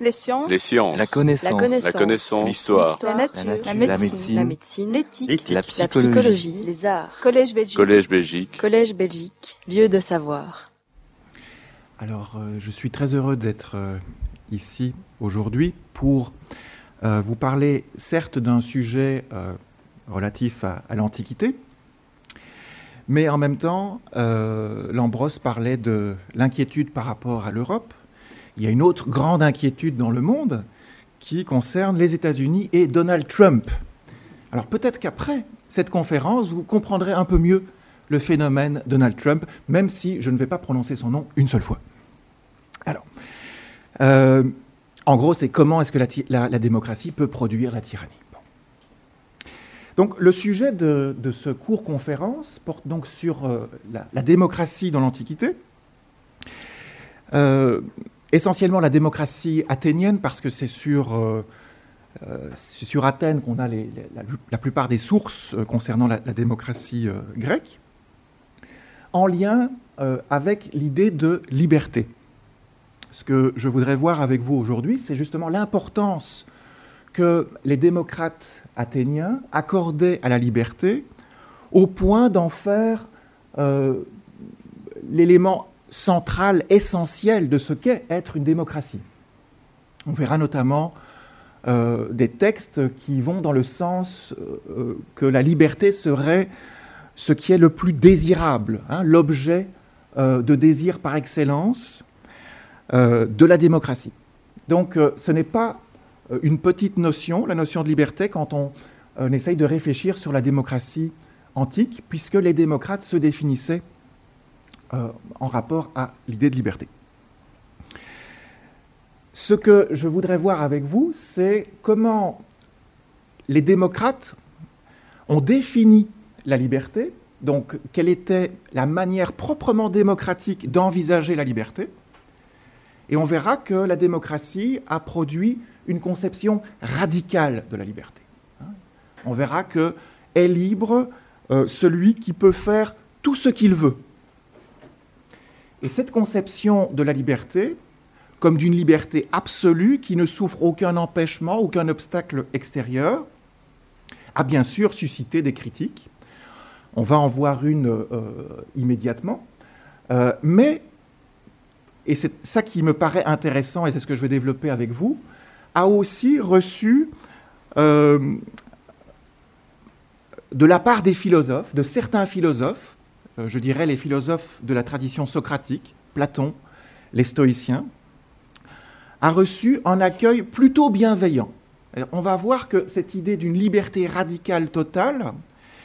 Les sciences. Les sciences. La connaissance. La connaissance. L'histoire. La nature. La La nature. médecine. La médecine, L'éthique. l'éthique, La la psychologie. psychologie, les arts. Collège Belgique. Collège Belgique. Collège Belgique, lieu de savoir. Alors, euh, je suis très heureux d'être euh, ici aujourd'hui pour euh, vous parler certes d'un sujet euh, relatif à, à l'Antiquité, mais en même temps, euh, Lambros parlait de l'inquiétude par rapport à l'Europe. Il y a une autre grande inquiétude dans le monde qui concerne les États-Unis et Donald Trump. Alors peut-être qu'après cette conférence, vous comprendrez un peu mieux le phénomène Donald Trump, même si je ne vais pas prononcer son nom une seule fois. Alors, euh, en gros, c'est comment est-ce que la, ti- la- la démocratie peut produire la tyrannie. Donc, le sujet de, ce cours conférence porte donc sur euh, la, la démocratie dans l'Antiquité. Euh, essentiellement la démocratie athénienne, parce que c'est sur, euh, euh, sur Athènes qu'on a la, plupart des sources euh, concernant la, démocratie grecque, en lien avec l'idée de liberté. Ce que je voudrais voir avec vous aujourd'hui, c'est justement l'importance que les démocrates athéniens accordaient à la liberté au point d'en faire l'élément central, essentiel de ce qu'est être une démocratie. On verra notamment euh, des textes qui vont dans le sens euh, que la liberté serait ce qui est le plus désirable, hein, l'objet euh, de désir par excellence de la démocratie. Donc ce n'est pas une petite notion, la notion de liberté, quand on, essaye de réfléchir sur la démocratie antique, puisque les démocrates se définissaient euh, en rapport à l'idée de liberté. Ce que je voudrais voir avec vous, c'est comment les démocrates ont défini la liberté, donc quelle était la manière proprement démocratique d'envisager la liberté, et on verra que la démocratie a produit une conception radicale de la liberté. On verra que est libre euh, celui qui peut faire tout ce qu'il veut. Et cette conception de la liberté, comme d'une liberté absolue qui ne souffre aucun empêchement, aucun obstacle extérieur, a bien sûr suscité des critiques. On va en voir une euh, immédiatement. Euh, mais et c'est ça qui me paraît intéressant, et c'est ce que je vais développer avec vous, a aussi reçu euh, de la part des philosophes, de certains philosophes, je dirais les philosophes de la tradition socratique, Platon, les stoïciens, a reçu un accueil plutôt bienveillant. On va voir que cette idée d'une liberté radicale totale,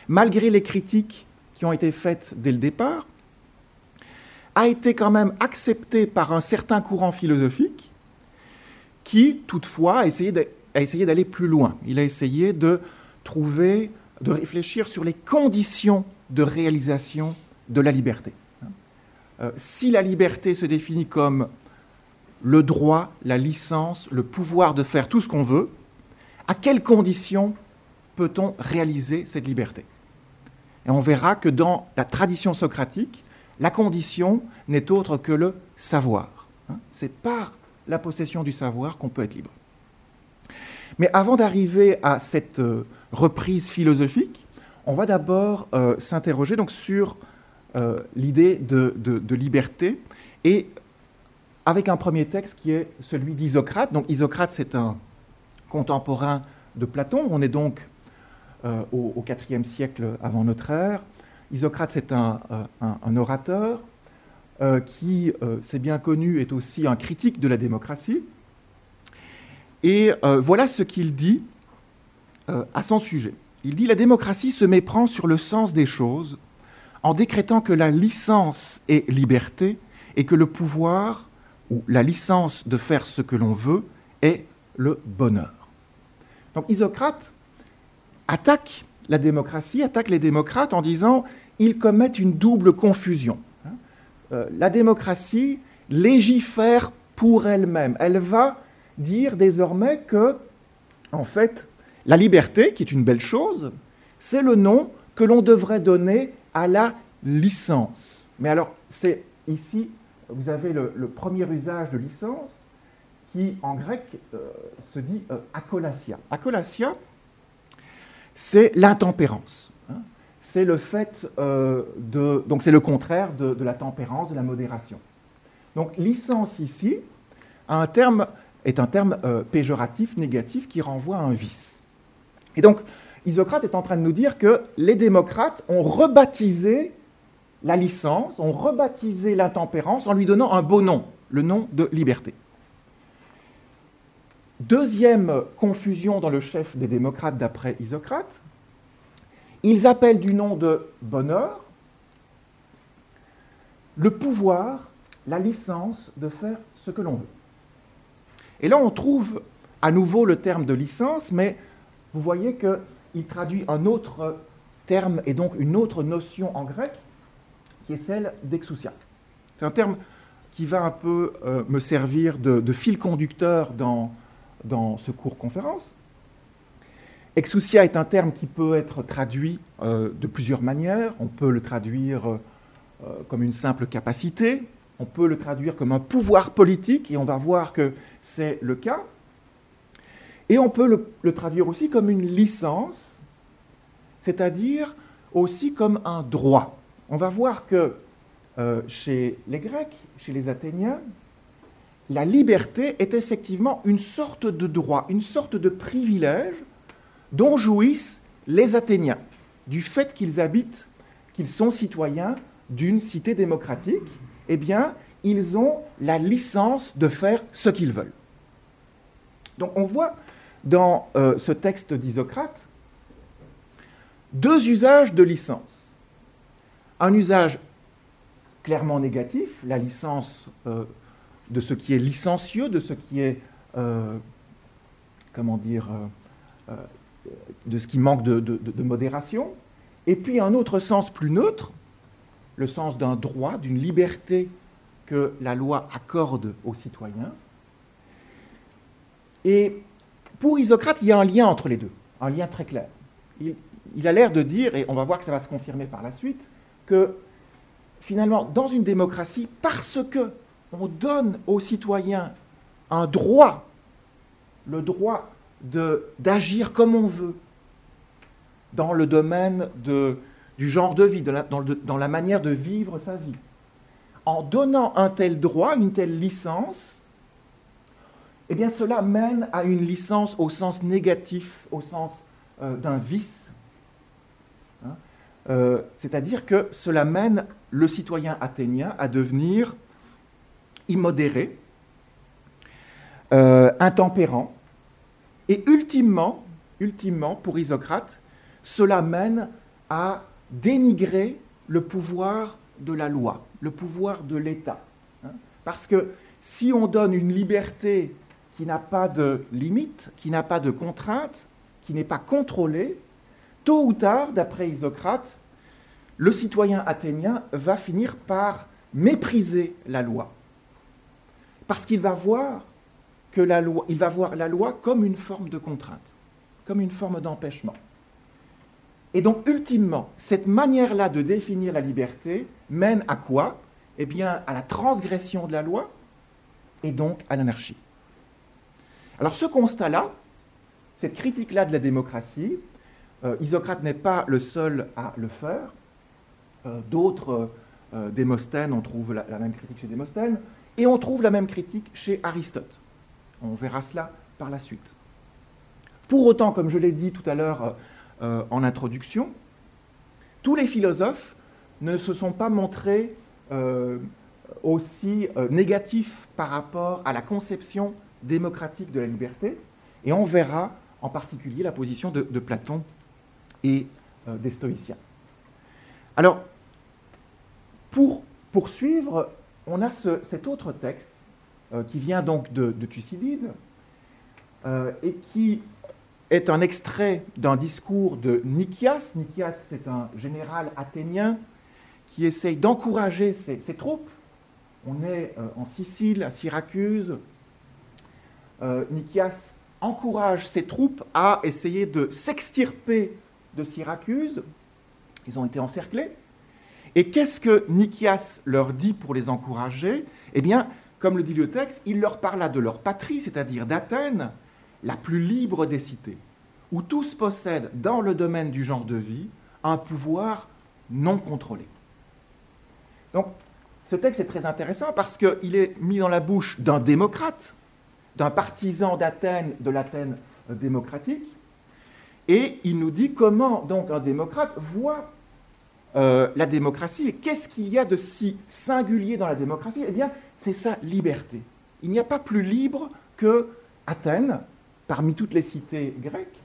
malgré les critiques qui ont été faites dès le départ, a été quand même accepté par un certain courant philosophique qui, toutefois, a essayé d'aller plus loin. Il a essayé de trouver, de réfléchir sur les conditions de réalisation de la liberté. Euh, si la liberté se définit comme le droit, la licence, le pouvoir de faire tout ce qu'on veut, à quelles conditions peut-on réaliser cette liberté? Et on verra que dans la tradition socratique, la condition n'est autre que le savoir. hein. C'est par la possession du savoir qu'on peut être libre. Mais avant d'arriver à cette euh, reprise philosophique, on va d'abord euh, s'interroger donc sur euh, l'idée de, liberté et avec un premier texte qui est celui d'Isocrate. Donc Isocrate, c'est un contemporain de Platon. On est donc euh, au, IVe siècle avant notre ère. Isocrate, c'est un, euh, orateur qui, c'est bien connu, est aussi un critique de la démocratie. Et voilà ce qu'il dit à son sujet. Il dit La démocratie se méprend sur le sens des choses en décrétant que la licence est liberté et que le pouvoir ou la licence de faire ce que l'on veut est le bonheur. Donc Isocrate attaque la démocratie, attaque les démocrates en disant ils commettent une double confusion. Hein. Euh, la démocratie légifère pour elle-même. Elle va dire désormais que, en fait, la liberté, qui est une belle chose, c'est le nom que l'on devrait donner à la licence. Mais alors, c'est ici, vous avez le, premier usage de licence qui en grec se dit akolasia. Akolasia, c'est l'intempérance. Hein. c'est le fait de. Donc c'est le contraire de, la tempérance, de la modération. Donc licence ici un terme, est un terme péjoratif, négatif, qui renvoie à un vice. Et donc, Isocrate est en train de nous dire que les démocrates ont rebaptisé la licence, ont rebaptisé l'intempérance en lui donnant un beau nom, le nom de liberté. Deuxième confusion dans le chef des démocrates d'après Isocrate, ils appellent du nom de bonheur le pouvoir, la licence de faire ce que l'on veut. Et là, on trouve à nouveau le terme de licence, mais vous voyez qu'il traduit un autre terme et donc une autre notion en grec, qui est celle d'exousia. C'est un terme qui va un peu euh, me servir de, fil conducteur dans, ce cours conférence. Exousia est un terme qui peut être traduit euh, de plusieurs manières. On peut le traduire euh, comme une simple capacité, on peut le traduire comme un pouvoir politique, et on va voir que c'est le cas. Et on peut le, traduire aussi comme une licence, c'est-à-dire aussi comme un droit. On va voir que euh, chez les Grecs, chez les Athéniens, la liberté est effectivement une sorte de droit, une sorte de privilège dont jouissent les Athéniens, du fait qu'ils habitent, qu'ils sont citoyens d'une cité démocratique, eh bien, ils ont la licence de faire ce qu'ils veulent. Donc on voit dans euh, ce texte d'Isocrate deux usages de licence. Un usage clairement négatif, la licence euh, de ce qui est licencieux, de ce qui est, euh, comment dire, de ce qui manque de, de, modération, et puis un autre sens plus neutre, le sens d'un droit, d'une liberté que la loi accorde aux citoyens. Et pour Isocrate, il y a un lien entre les deux, un lien très clair. Il, a l'air de dire, et on va voir que ça va se confirmer par la suite, que finalement, dans une démocratie, parce que on donne aux citoyens un droit, le droit d'agir comme on veut, dans le domaine du genre de vie, dans la manière de vivre sa vie. En donnant un tel droit, une telle licence, eh bien cela mène à une licence au sens négatif, au sens euh, d'un vice. Hein. Euh, c'est-à-dire que cela mène le citoyen athénien à devenir immodéré, euh, intempérant, et ultimement, pour Isocrate, cela mène à dénigrer le pouvoir de la loi, le pouvoir de l'État. Hein. Parce que si on donne une liberté qui n'a pas de limite, qui n'a pas de contrainte, qui n'est pas contrôlé, tôt ou tard, d'après Isocrate, le citoyen athénien va finir par mépriser la loi. Parce qu'il va voir la loi, la loi comme une forme de contrainte, comme une forme d'empêchement. Et donc, ultimement, cette manière-là de définir la liberté mène à quoi? Eh bien, à la transgression de la loi et donc à l'anarchie. Alors ce constat-là, cette critique-là de la démocratie, euh, Isocrate n'est pas le seul à le faire. Euh, d'autres, euh, Démosthène, on trouve la, même critique chez Démosthène, et on trouve la même critique chez Aristote. On verra cela par la suite. Pour autant, comme je l'ai dit tout à l'heure en introduction, tous les philosophes ne se sont pas montrés aussi négatifs par rapport à la conception démocratique de la liberté, et on verra en particulier la position de, Platon et euh, des stoïciens. Alors, pour poursuivre, on a cet autre texte euh, qui vient donc de, Thucydide euh, et qui est un extrait d'un discours de Nicias. Nicias, c'est un général athénien qui essaye d'encourager ses, ses, troupes. On est en Sicile, à Syracuse, euh, Nikias encourage ses troupes à essayer de s'extirper de Syracuse. Ils ont été encerclés. Et qu'est-ce que Nikias leur dit pour les encourager? Eh bien, comme le dit le texte, il leur parla de leur patrie, c'est-à-dire d'Athènes, la plus libre des cités, où tous possèdent dans le domaine du genre de vie un pouvoir non contrôlé. Donc, ce texte est très intéressant parce qu'il est mis dans la bouche d'un démocrate, d'un partisan d'Athènes, de l'Athènes démocratique, et il nous dit comment donc un démocrate voit euh, la démocratie et qu'est-ce qu'il y a de si singulier dans la démocratie? Eh bien, c'est sa liberté. Il n'y a pas plus libre que Athènes, parmi toutes les cités grecques,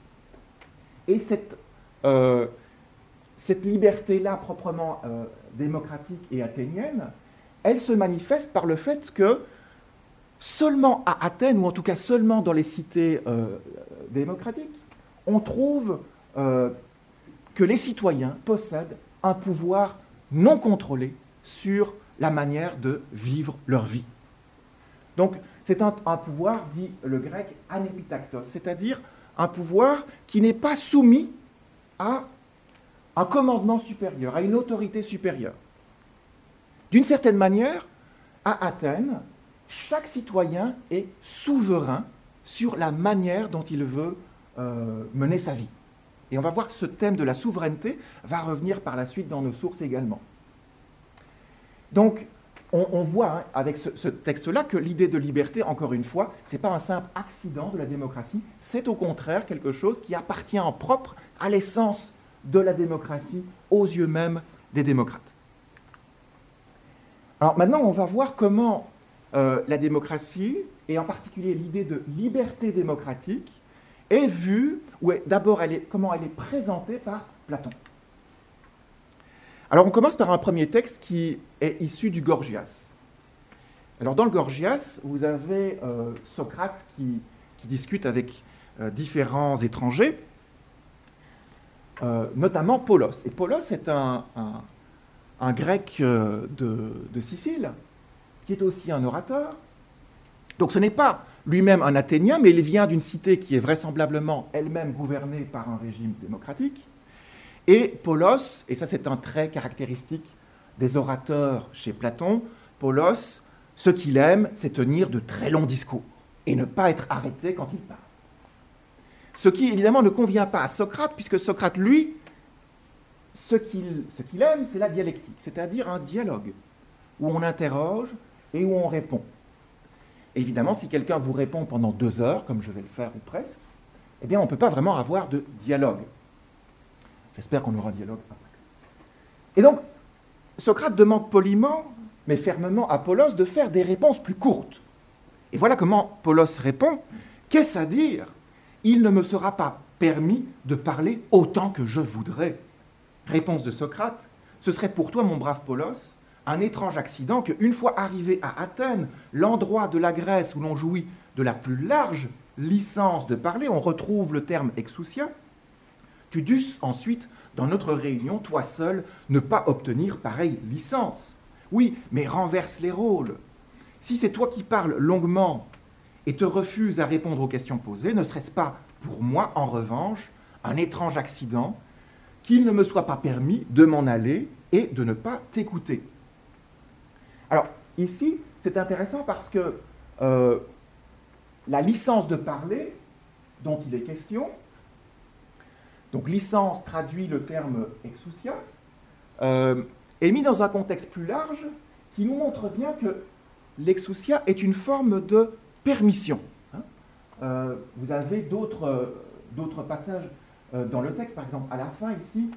et cette, euh, liberté-là proprement euh, démocratique et athénienne, elle se manifeste par le fait que seulement à Athènes, ou en tout cas seulement dans les cités démocratiques, on trouve euh, que les citoyens possèdent un pouvoir non contrôlé sur la manière de vivre leur vie. Donc c'est un, pouvoir, dit le grec, anepitactos, c'est-à-dire un pouvoir qui n'est pas soumis à un commandement supérieur, à une autorité supérieure. D'une certaine manière, à Athènes, chaque citoyen est souverain sur la manière dont il veut euh, mener sa vie. Et on va voir que ce thème de la souveraineté va revenir par la suite dans nos sources également. Donc, on, voit hein, avec ce, texte-là que l'idée de liberté, encore une fois, ce n'est pas un simple accident de la démocratie, c'est au contraire quelque chose qui appartient en propre à l'essence de la démocratie aux yeux même des démocrates. Alors maintenant, on va voir comment euh, la démocratie, et en particulier l'idée de liberté démocratique, est vue, ou d'abord comment elle est présentée par Platon. Alors on commence par un premier texte qui est issu du Gorgias. Alors dans le Gorgias, vous avez euh, Socrate qui, discute avec euh, différents étrangers, notamment Polos. Et Polos est un, grec de, Sicile, qui est aussi un orateur. Donc ce n'est pas lui-même un Athénien, mais il vient d'une cité qui est vraisemblablement elle-même gouvernée par un régime démocratique. Et Polos, et ça c'est un trait caractéristique des orateurs chez Platon, Polos, ce qu'il aime, c'est tenir de très longs discours et ne pas être arrêté quand il parle. Ce qui évidemment ne convient pas à Socrate, puisque Socrate, lui, ce qu'il aime, c'est la dialectique, c'est-à-dire un dialogue où on interroge et où on répond. Évidemment, si quelqu'un vous répond pendant deux heures, comme je vais le faire ou presque, eh bien, on ne peut pas vraiment avoir de dialogue. J'espère qu'on aura un dialogue. Et donc, Socrate demande poliment, mais fermement à Polos de faire des réponses plus courtes. Et voilà comment Polos répond Qu'est-ce à dire? Il ne me sera pas permis de parler autant que je voudrais. Réponse de Socrate Ce serait pour toi, mon brave Polos, un étrange accident qu'une fois arrivé à Athènes, l'endroit de la Grèce où l'on jouit de la plus large licence de parler, on retrouve le terme exousia, tu dusses ensuite, dans notre réunion, toi seul, ne pas obtenir pareille licence. Oui, mais renverse les rôles. Si c'est toi qui parles longuement et te refuses à répondre aux questions posées, ne serait-ce pas pour moi, en revanche, un étrange accident qu'il ne me soit pas permis de m'en aller et de ne pas t'écouter? Alors, ici, c'est intéressant parce que euh, la licence de parler dont il est question, donc licence traduit le terme exousia, euh, est mis dans un contexte plus large qui nous montre bien que l'exousia est une forme de permission. Hein. Euh, vous avez d'autres passages dans le texte, par exemple à la fin ici,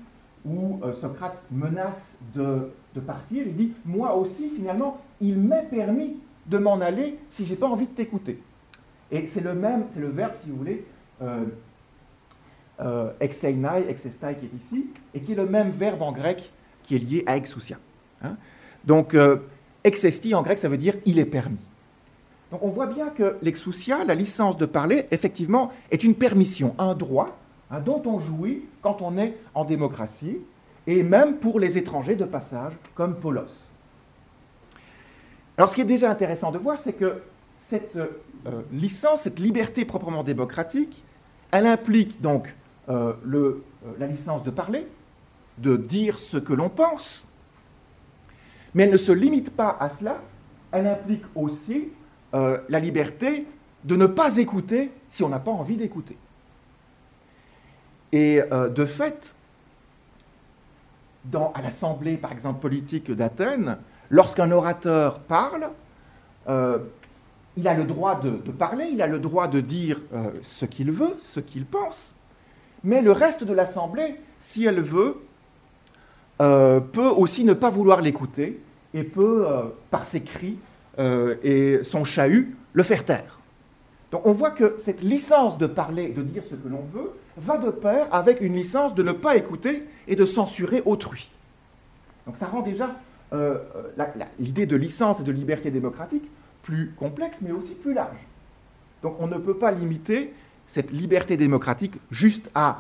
où euh, Socrate menace de, partir, il dit Moi aussi, finalement, il m'est permis de m'en aller si j'ai pas envie de t'écouter. Et c'est le même, c'est le verbe, si vous voulez, euh, euh, exeinai, exestai qui est ici, et qui est le même verbe en grec qui est lié à exousia. Hein. Donc, euh, exesti en grec, ça veut dire il est permis. Donc on voit bien que l'exousia, la licence de parler, effectivement, est une permission, un droit Hein, dont on jouit quand on est en démocratie, et même pour les étrangers de passage, comme Polos. Alors ce qui est déjà intéressant de voir, c'est que cette euh, licence, cette liberté proprement démocratique, elle implique donc euh, euh, la licence de parler, de dire ce que l'on pense, mais elle ne se limite pas à cela, elle implique aussi la liberté de ne pas écouter si on n'a pas envie d'écouter. Et euh, de fait, à l'Assemblée, par exemple, politique d'Athènes, lorsqu'un orateur parle, euh, il a le droit de, parler, il a le droit de dire euh, ce qu'il veut, ce qu'il pense, mais le reste de l'Assemblée, si elle veut, peut aussi ne pas vouloir l'écouter et peut, par ses cris et son chahut, le faire taire. Donc on voit que cette licence de parler de dire ce que l'on veut va de pair avec une licence de ne pas écouter et de censurer autrui. Donc ça rend déjà euh, l'idée de licence et de liberté démocratique plus complexe, mais aussi plus large. Donc on ne peut pas limiter cette liberté démocratique juste à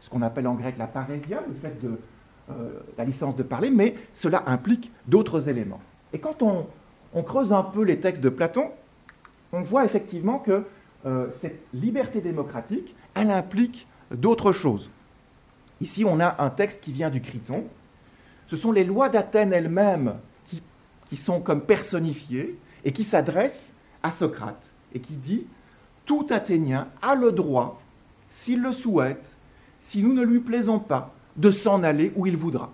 ce qu'on appelle en grec la parésia, le fait de euh, la licence de parler, mais cela implique d'autres éléments. Et quand on, creuse un peu les textes de Platon, on voit effectivement que euh, cette liberté démocratique, elle implique d'autres choses. Ici, on a un texte qui vient du Criton. Ce sont les lois d'Athènes elles-mêmes qui, sont comme personnifiées et qui s'adressent à Socrate et qui dit Tout Athénien a le droit, s'il le souhaite, si nous ne lui plaisons pas, de s'en aller où il voudra.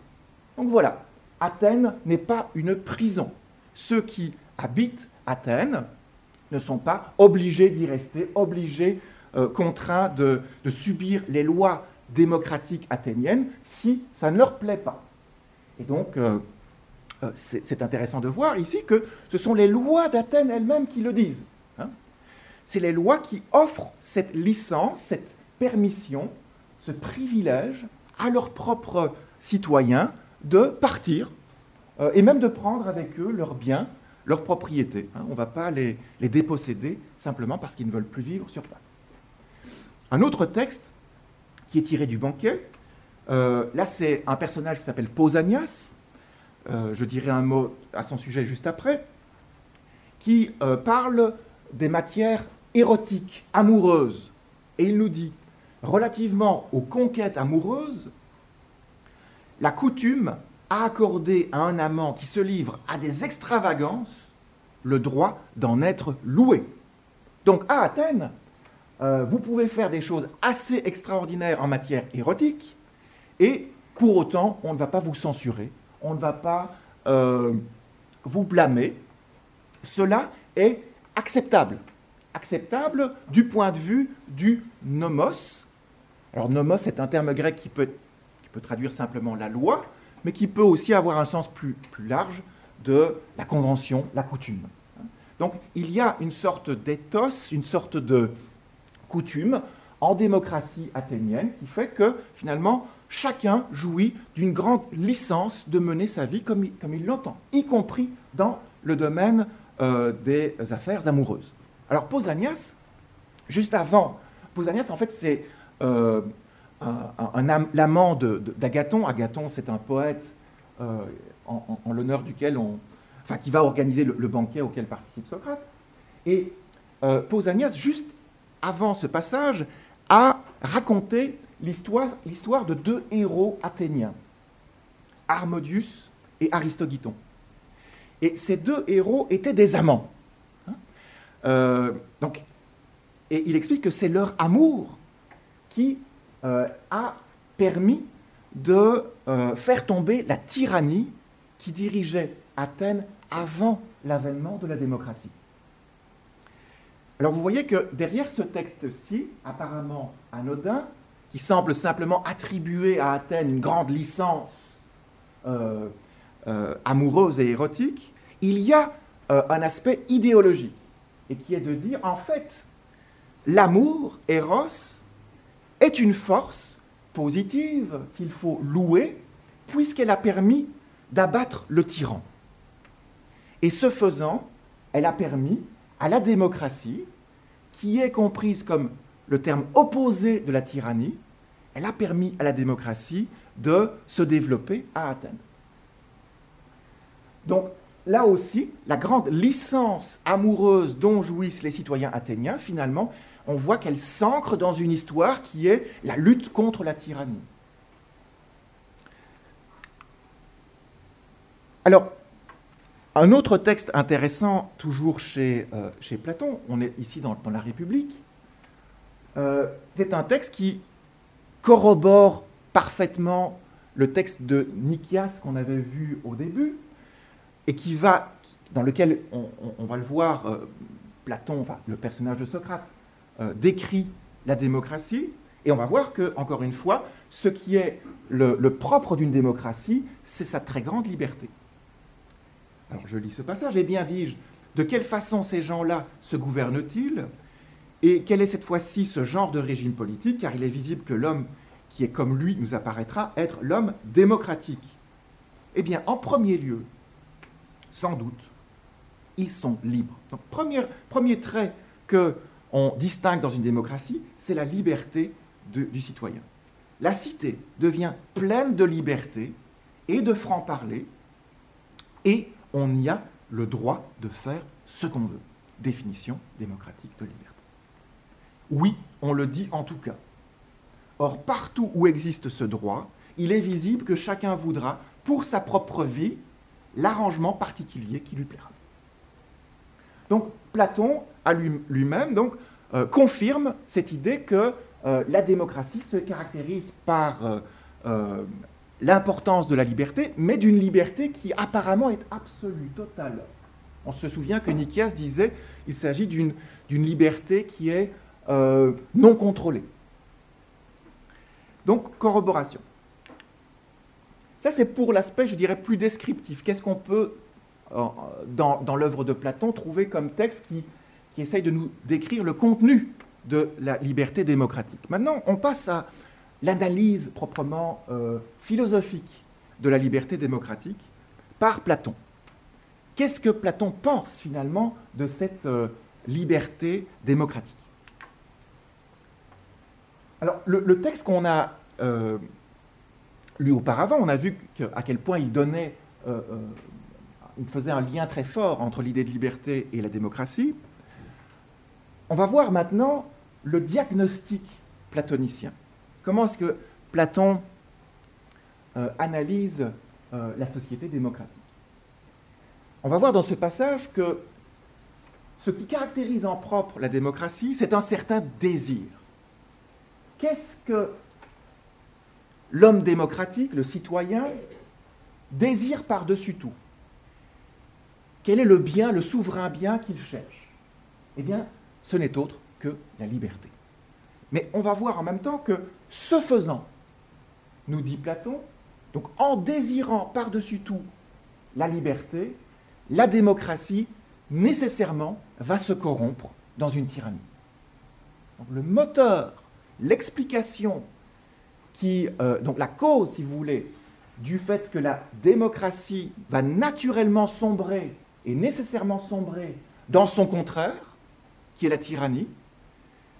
Donc voilà, Athènes n'est pas une prison. Ceux qui habitent Athènes ne sont pas obligés d'y rester, obligés, euh, contraints de, subir les lois démocratiques athéniennes si ça ne leur plaît pas. Et donc, euh, euh, c'est intéressant de voir ici que ce sont les lois d'Athènes elles-mêmes qui le disent. Hein. C'est les lois qui offrent cette licence, cette permission, ce privilège à leurs propres citoyens de partir et même de prendre avec eux leurs biens, leurs propriétés. Hein. On ne va pas les, déposséder simplement parce qu'ils ne veulent plus vivre sur place. Un autre texte qui est tiré du banquet, euh, là c'est un personnage qui s'appelle Pausanias, euh, je dirai un mot à son sujet juste après, qui euh, parle des matières érotiques, amoureuses. Et il nous dit relativement aux conquêtes amoureuses, la coutume a accordé à un amant qui se livre à des extravagances le droit d'en être loué. Donc à Athènes, euh, vous pouvez faire des choses assez extraordinaires en matière érotique, et pour autant, on ne va pas vous censurer, on ne va pas euh, vous blâmer. Cela est acceptable. Acceptable du point de vue du nomos, alors nomos est un terme grec qui peut, qui peut, traduire simplement la loi, mais qui peut aussi avoir un sens plus, plus large de la convention, la coutume. Donc il y a une sorte d'éthos, une sorte de coutume en démocratie athénienne qui fait que finalement chacun jouit d'une grande licence de mener sa vie comme il, l'entend, y compris dans le domaine euh, des affaires amoureuses. Alors Pausanias, juste avant, Pausanias en fait c'est euh, un, l'amant d'Agathon. Agathon, c'est un poète euh, en, l'honneur duquel on, enfin, qui va organiser le, le, banquet auquel participe Socrate. Et Pausanias, juste avant ce passage, a raconté l'histoire, de deux héros athéniens, Harmodius et Aristogiton. Et ces deux héros étaient des amants. Hein euh, et il explique que c'est leur amour qui euh, a permis de euh, faire tomber la tyrannie qui dirigeait Athènes avant l'avènement de la démocratie. Alors vous voyez que derrière ce texte-ci, apparemment anodin, qui semble simplement attribuer à Athènes une grande licence euh, euh, amoureuse et érotique, il y a euh, un aspect idéologique, et qui est de dire, en fait, l'amour, Eros, est une force positive qu'il faut louer, puisqu'elle a permis d'abattre le tyran. Et ce faisant, elle a permis à la démocratie, qui est comprise comme le terme opposé de la tyrannie, elle a permis à la démocratie de se développer à Athènes. Donc là aussi, la grande licence amoureuse dont jouissent les citoyens athéniens, finalement, on voit qu'elle s'ancre dans une histoire qui est la lutte contre la tyrannie. Alors, Un autre texte intéressant, toujours chez, euh, Platon, on est ici dans, la République, euh, c'est un texte qui corrobore parfaitement le texte de Nikias qu'on avait vu au début, et qui va, dans lequel on, va le voir, euh, Platon, le personnage de Socrate, décrit la démocratie, et on va voir que, encore une fois, ce qui est le propre d'une démocratie, c'est sa très grande liberté. Alors je lis ce passage, et bien dis-je, de quelle façon ces gens-là se gouvernent-ils? Et quel est cette fois-ci ce genre de régime politique? Car il est visible que l'homme qui est comme lui nous apparaîtra être l'homme démocratique. Eh bien, en premier lieu, sans doute, ils sont libres. Donc, premier, trait que on distingue dans une démocratie, c'est la liberté du citoyen. La cité devient pleine de liberté et de franc-parler, et on y a le droit de faire ce qu'on veut. Définition démocratique de liberté. Oui, on le dit en tout cas. Or, partout où existe ce droit, il est visible que chacun voudra, pour sa propre vie, l'arrangement particulier qui lui plaira. Donc, Platon, à lui- lui-même, euh, confirme cette idée que euh, la démocratie se caractérise par euh, l'importance de la liberté, mais d'une liberté qui apparemment est absolue, totale. On se souvient que Nikias disait il s'agit d'une liberté qui est euh, non contrôlée. Donc, corroboration. Ça, c'est pour l'aspect, je dirais, plus descriptif. Qu'est-ce qu'on peut, euh, dans, dans l'œuvre de Platon, trouver comme texte qui, qui essaye de nous décrire le contenu de la liberté démocratique? Maintenant, on passe à l'analyse proprement euh, philosophique de la liberté démocratique par Platon. Qu'est-ce que Platon pense finalement de cette euh, liberté démocratique? Alors, le, texte qu'on a euh, lu auparavant, on a vu à quel point il donnait, il faisait un lien très fort entre l'idée de liberté et la démocratie. On va voir maintenant le diagnostic platonicien. Comment est-ce que Platon euh, analyse euh, la société démocratique? On va voir dans ce passage que ce qui caractérise en propre la démocratie, c'est un certain désir. Qu'est-ce que l'homme démocratique, le citoyen, désire par-dessus tout? Quel est le bien, le souverain bien qu'il cherche? Eh bien, ce n'est autre que la liberté. Mais on va voir en même temps que, ce faisant, nous dit Platon, donc en désirant par-dessus tout la liberté, la démocratie nécessairement va se corrompre dans une tyrannie. Le moteur, l'explication, qui, euh, donc la cause, si vous voulez, du fait que la démocratie va naturellement sombrer et nécessairement sombrer dans son contraire, qui est la tyrannie,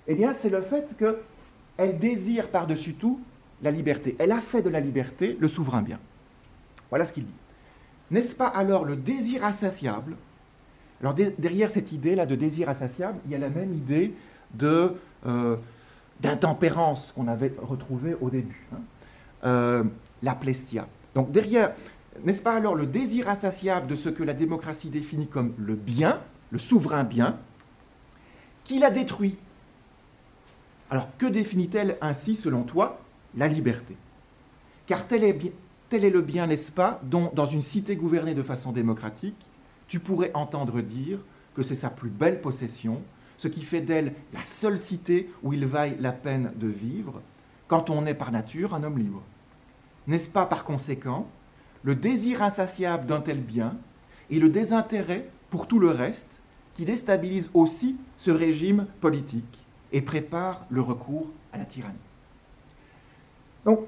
eh bien, c'est le fait qu'elle désire par-dessus tout la liberté. Elle a fait de la liberté le souverain bien. Voilà ce qu'il dit. N'est-ce pas alors le désir insatiable? Alors, derrière cette idée-là de désir insatiable, il y a la même idée de, euh, d'intempérance qu'on avait retrouvée au début. hein. Euh, la plestia. Donc, derrière, n'est-ce pas alors le désir insatiable de ce que la démocratie définit comme le bien, le souverain bien, qui la détruit? Alors que définit-elle ainsi, selon toi, la liberté? Car tel est, le bien, n'est-ce pas, dont, dans une cité gouvernée de façon démocratique, tu pourrais entendre dire que c'est sa plus belle possession, ce qui fait d'elle la seule cité où il vaille la peine de vivre, quand on est par nature un homme libre. N'est-ce pas par conséquent le désir insatiable d'un tel bien et le désintérêt pour tout le reste qui déstabilise aussi ce régime politique? Et prépare le recours à la tyrannie. Donc,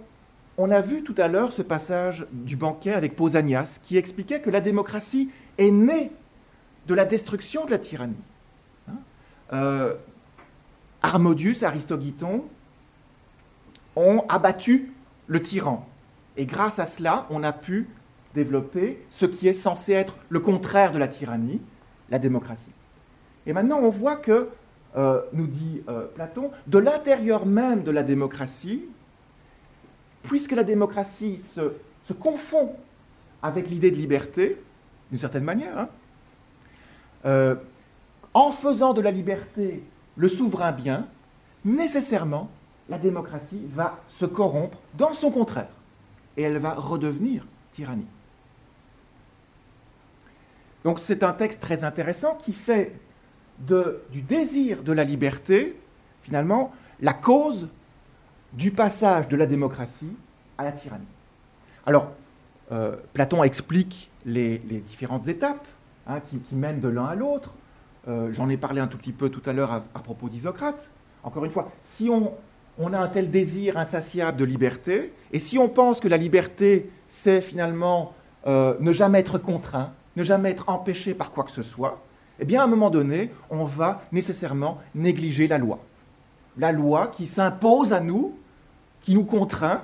on a vu tout à l'heure ce passage du banquet avec Pausanias qui expliquait que la démocratie est née de la destruction de la tyrannie. Hein Euh, Harmodius, Aristogiton ont abattu le tyran. Et grâce à cela, on a pu développer ce qui est censé être le contraire de la tyrannie, la démocratie. Et maintenant, on voit que, euh, nous dit euh, Platon, de l'intérieur même de la démocratie, puisque la démocratie se, confond avec l'idée de liberté, d'une certaine manière. Hein. Euh, en faisant de la liberté le souverain bien, nécessairement, la démocratie va se corrompre dans son contraire, et elle va redevenir tyrannie. Donc c'est un texte très intéressant qui fait du désir de la liberté, finalement, la cause du passage de la démocratie à la tyrannie. Alors, euh, Platon explique les, différentes étapes hein, qui, mènent de l'un à l'autre. Euh, j'en ai parlé un tout petit peu tout à l'heure à, propos d'Isocrate. Encore une fois, si on, a un tel désir insatiable de liberté, et si on pense que la liberté, c'est finalement euh, ne jamais être contraint, ne jamais être empêché par quoi que ce soit, eh bien, à un moment donné, on va nécessairement négliger la loi. La loi qui s'impose à nous, qui nous contraint.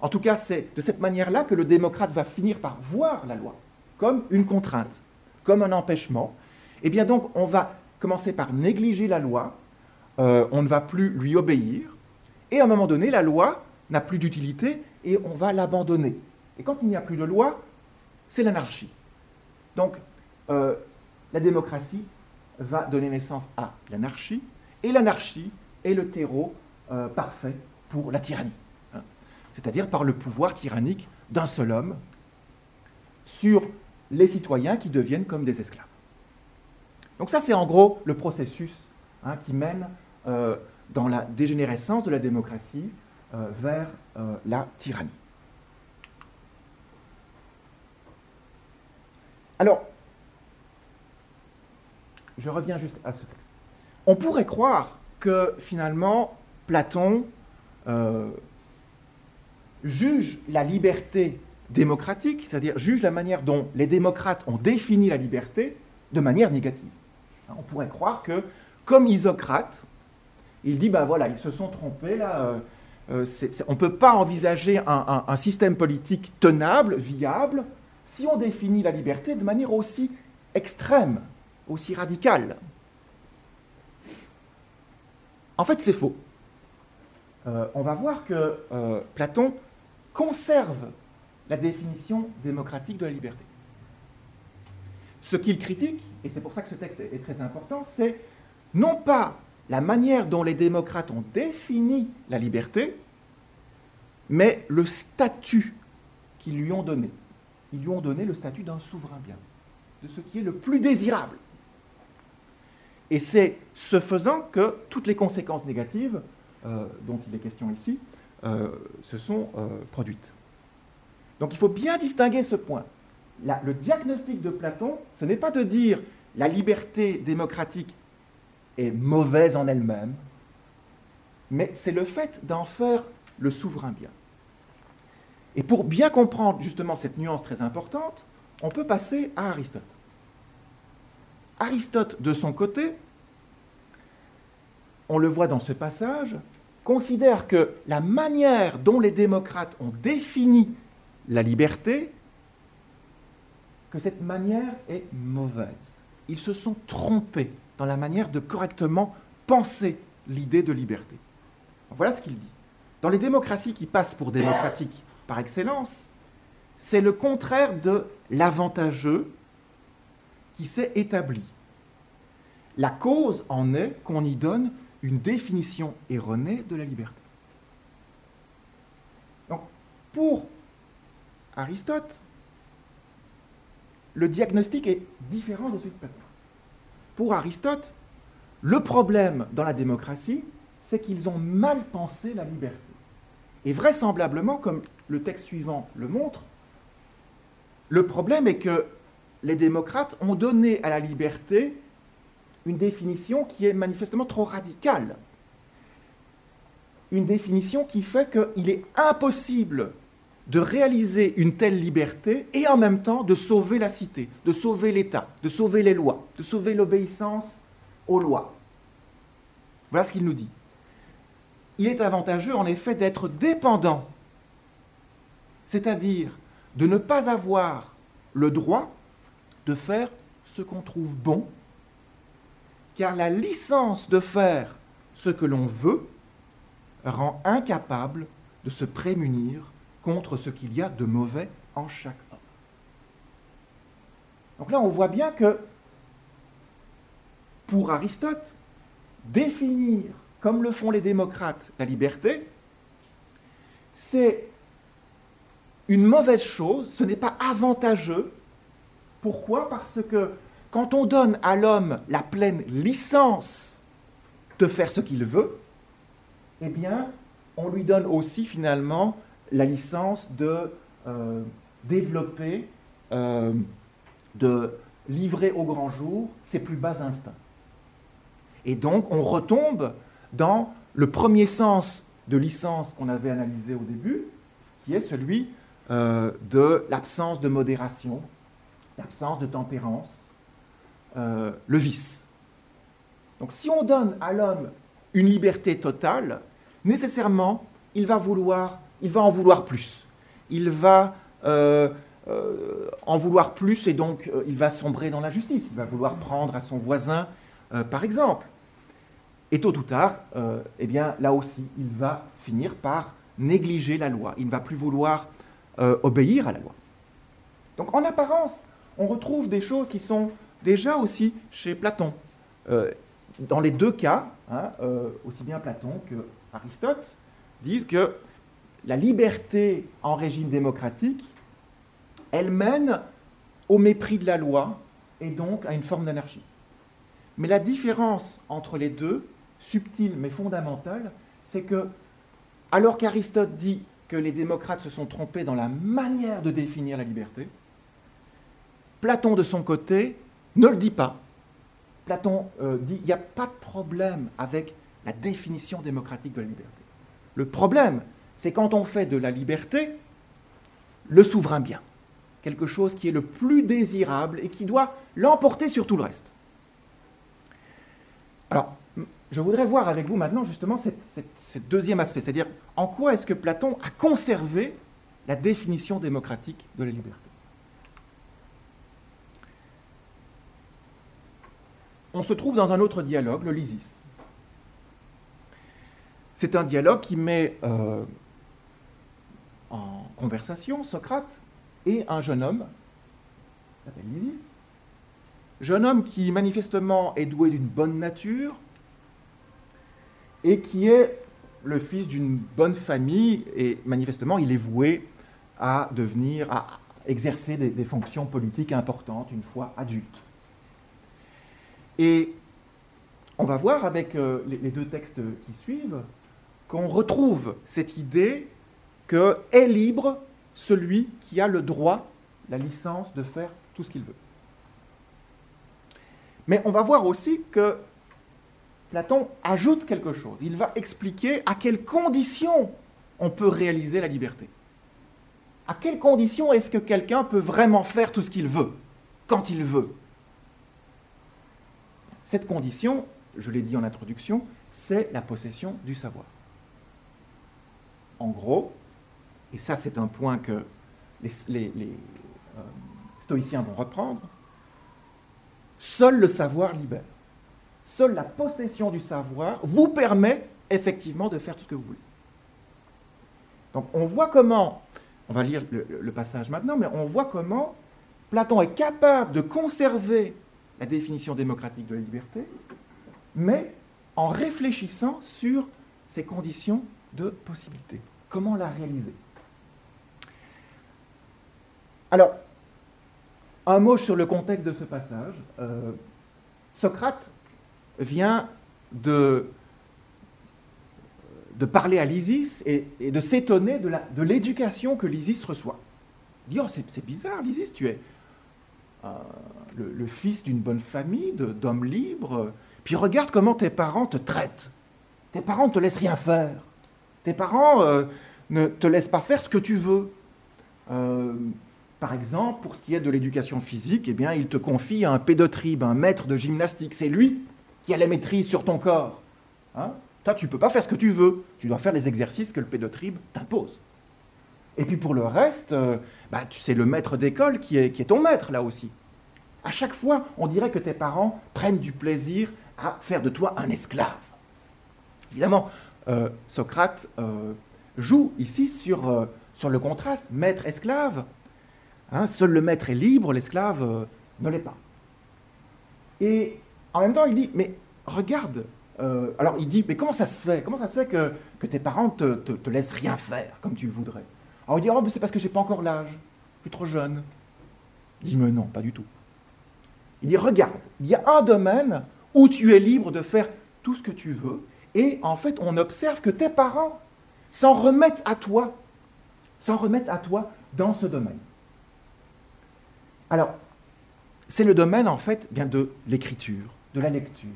En tout cas, c'est de cette manière-là que le démocrate va finir par voir la loi comme une contrainte, comme un empêchement. Eh bien, donc, on va commencer par négliger la loi, euh, on ne va plus lui obéir, et à un moment donné, la loi n'a plus d'utilité et on va l'abandonner. Et quand il n'y a plus de loi, c'est l'anarchie. Donc, euh, la démocratie va donner naissance à l'anarchie, et l'anarchie est le terreau euh, parfait pour la tyrannie, hein. c'est-à-dire par le pouvoir tyrannique d'un seul homme sur les citoyens qui deviennent comme des esclaves. Donc ça, c'est en gros le processus hein, qui mène euh, dans la dégénérescence de la démocratie euh, vers la tyrannie. Alors, je reviens juste à ce texte. On pourrait croire que finalement, Platon euh, juge la liberté démocratique, c'est-à-dire juge la manière dont les démocrates ont défini la liberté de manière négative. On pourrait croire que, comme Isocrate, il dit, ben voilà, ils se sont trompés là, euh, euh, on ne peut pas envisager un système politique tenable, viable, si on définit la liberté de manière aussi extrême aussi radical. En fait, c'est faux. Euh, on va voir que euh, Platon conserve la définition démocratique de la liberté. Ce qu'il critique, et c'est pour ça que ce texte est très important, c'est non pas la manière dont les démocrates ont défini la liberté, mais le statut qu'ils lui ont donné. Ils lui ont donné le statut d'un souverain bien, de ce qui est le plus désirable. Et c'est ce faisant que toutes les conséquences négatives euh, dont il est question ici euh, se sont euh, produites. Donc il faut bien distinguer ce point. le diagnostic de Platon, ce n'est pas de dire la liberté démocratique est mauvaise en elle-même, mais c'est le fait d'en faire le souverain bien. Et pour bien comprendre justement cette nuance très importante, on peut passer à Aristote. Aristote, de son côté, on le voit dans ce passage, considère que la manière dont les démocrates ont défini la liberté, que cette manière est mauvaise. Ils se sont trompés dans la manière de correctement penser l'idée de liberté. Voilà ce qu'il dit. Dans les démocraties qui passent pour démocratiques par excellence, c'est le contraire de l'avantageux qui s'est établi. La cause en est qu'on y donne une définition erronée de la liberté. Donc, pour Aristote, le diagnostic est différent de celui de Platon. Pour Aristote, le problème dans la démocratie, c'est qu'ils ont mal pensé la liberté. Et vraisemblablement, comme le texte suivant le montre, le problème est que les démocrates ont donné à la liberté une définition qui est manifestement trop radicale. Une définition qui fait qu'il est impossible de réaliser une telle liberté et en même temps de sauver la cité, de sauver l'État, de sauver les lois, de sauver l'obéissance aux lois. Voilà ce qu'il nous dit. Il est avantageux en effet d'être dépendant, c'est-à-dire de ne pas avoir le droit de faire ce qu'on trouve bon car la licence de faire ce que l'on veut rend incapable de se prémunir contre ce qu'il y a de mauvais en chaque homme. Donc là, on voit bien que pour Aristote, définir, comme le font les démocrates, la liberté, c'est une mauvaise chose, ce n'est pas avantageux. Pourquoi? Parce que quand on donne à l'homme la pleine licence de faire ce qu'il veut, eh bien, on lui donne aussi finalement la licence de euh, développer, euh, de livrer au grand jour ses plus bas instincts. Et donc, on retombe dans le premier sens de licence qu'on avait analysé au début, qui est celui euh, de l'absence de modération, l'absence de tempérance, le vice. Donc si on donne à l'homme une liberté totale, nécessairement, il va, vouloir, il va en vouloir plus. Il va euh, euh, en vouloir plus et donc euh, il va sombrer dans la justice. Il va vouloir prendre à son voisin, par exemple. Et tôt ou tard, eh bien, là aussi, il va finir par négliger la loi. Il ne va plus vouloir obéir à la loi. Donc en apparence, on retrouve des choses qui sont déjà aussi chez Platon. dans les deux cas, hein, aussi bien Platon que Aristote, disent que la liberté en régime démocratique, elle mène au mépris de la loi et donc à une forme d'anarchie. Mais la différence entre les deux, subtile mais fondamentale, c'est que, alors qu'Aristote dit que les démocrates se sont trompés dans la manière de définir la liberté, Platon, de son côté, ne le dit pas. Platon euh, dit il n'y a pas de problème avec la définition démocratique de la liberté. Le problème, c'est quand on fait de la liberté le souverain bien, quelque chose qui est le plus désirable et qui doit l'emporter sur tout le reste. Alors, je voudrais voir avec vous maintenant justement ce deuxième aspect, c'est-à-dire en quoi est-ce que Platon a conservé la définition démocratique de la liberté? On se trouve dans un autre dialogue, le Lysis. C'est un dialogue qui met euh, en conversation Socrate et un jeune homme, qui s'appelle Lysis, jeune homme qui manifestement est doué d'une bonne nature et qui est le fils d'une bonne famille et manifestement il est voué à devenir, à exercer des, fonctions politiques importantes une fois adulte. Et on va voir avec euh, les deux textes qui suivent qu'on retrouve cette idée que est libre celui qui a le droit, la licence de faire tout ce qu'il veut. Mais on va voir aussi que Platon ajoute quelque chose. Il va expliquer à quelles conditions on peut réaliser la liberté. À quelles conditions est-ce que quelqu'un peut vraiment faire tout ce qu'il veut, quand il veut Cette condition, je l'ai dit en introduction, c'est la possession du savoir en gros, et ça c'est un point que les, euh, stoïciens vont reprendre, seul le savoir libère. Seule la possession du savoir vous permet effectivement de faire tout ce que vous voulez. Donc on voit comment, on va lire le passage maintenant, mais on voit comment Platon est capable de conserver la définition démocratique de la liberté, mais en réfléchissant sur ses conditions de possibilité. Comment la réaliser? Alors, un mot sur le contexte de ce passage. Euh, Socrate vient de, parler à Lysis et, de s'étonner de l'éducation que Lysis reçoit. Il dit Oh, c'est bizarre, Lysis, tu es le, le, fils d'une bonne famille, d'hommes libres, puis regarde comment tes parents te traitent. Tes parents ne te laissent rien faire. Tes parents euh, ne te laissent pas faire ce que tu veux. Euh, par exemple, pour ce qui est de l'éducation physique, eh bien, il te confie un pédotribe, un maître de gymnastique. C'est lui qui a la maîtrise sur ton corps. Hein? Toi, tu ne peux pas faire ce que tu veux. Tu dois faire les exercices que le pédotribe t'impose. Et puis pour le reste, euh, bah, c'est le maître d'école qui est, ton maître là aussi. À chaque fois, on dirait que tes parents prennent du plaisir à faire de toi un esclave. Évidemment, euh, Socrate euh, joue ici sur, euh, sur le contraste maître-esclave. Hein, seul le maître est libre, l'esclave ne l'est pas. Et en même temps, il dit, mais regarde, alors il dit, mais comment ça se fait? Comment ça se fait que, tes parents te, te, laissent rien faire comme tu le voudrais? Alors il dit, oh, c'est parce que j'ai pas encore l'âge, je suis trop jeune. Il dit, mais non, pas du tout. Il dit, regarde, il y a un domaine où tu es libre de faire tout ce que tu veux, et en fait, on observe que tes parents s'en remettent à toi, s'en remettent à toi dans ce domaine. Alors, c'est le domaine, en fait, bien de l'écriture, de la lecture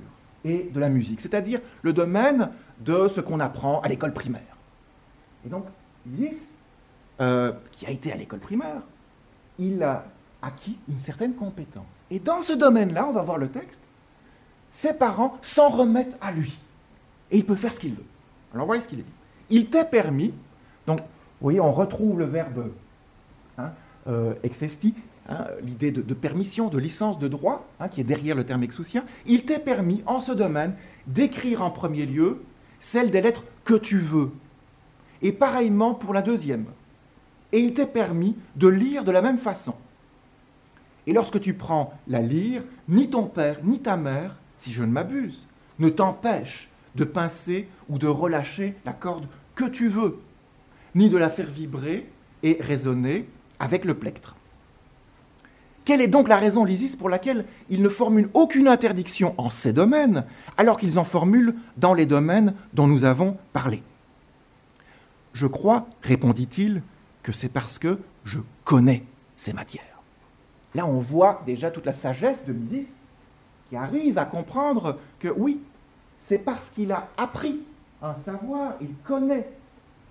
et de la musique, c'est-à-dire le domaine de ce qu'on apprend à l'école primaire. Et donc, Lys, euh, qui a été à l'école primaire, il a acquis une certaine compétence. Et dans ce domaine-là, on va voir le texte, ses parents s'en remettent à lui. Et il peut faire ce qu'il veut. Alors voyez ce qu'il est dit. Il t'est permis, donc vous voyez, on retrouve le verbe hein, euh, hein, l'idée de, permission, de licence de droit, hein, qui est derrière le terme exoutien. Il t'est permis, en ce domaine, d'écrire en premier lieu celle des lettres que tu veux. Et pareillement pour la deuxième. Et il t'est permis de lire de la même façon. Et lorsque tu prends la lyre, ni ton père, ni ta mère, si je ne m'abuse, ne t'empêchent de pincer ou de relâcher la corde que tu veux, ni de la faire vibrer et résonner avec le plectre. Quelle est donc la raison, Lysis, pour laquelle ils ne formulent aucune interdiction en ces domaines, alors qu'ils en formulent dans les domaines dont nous avons parlé? Je crois, répondit-il, que c'est parce que je connais ces matières. Là, on voit déjà toute la sagesse de Lysis qui arrive à comprendre que oui, c'est parce qu'il a appris un savoir, il connaît,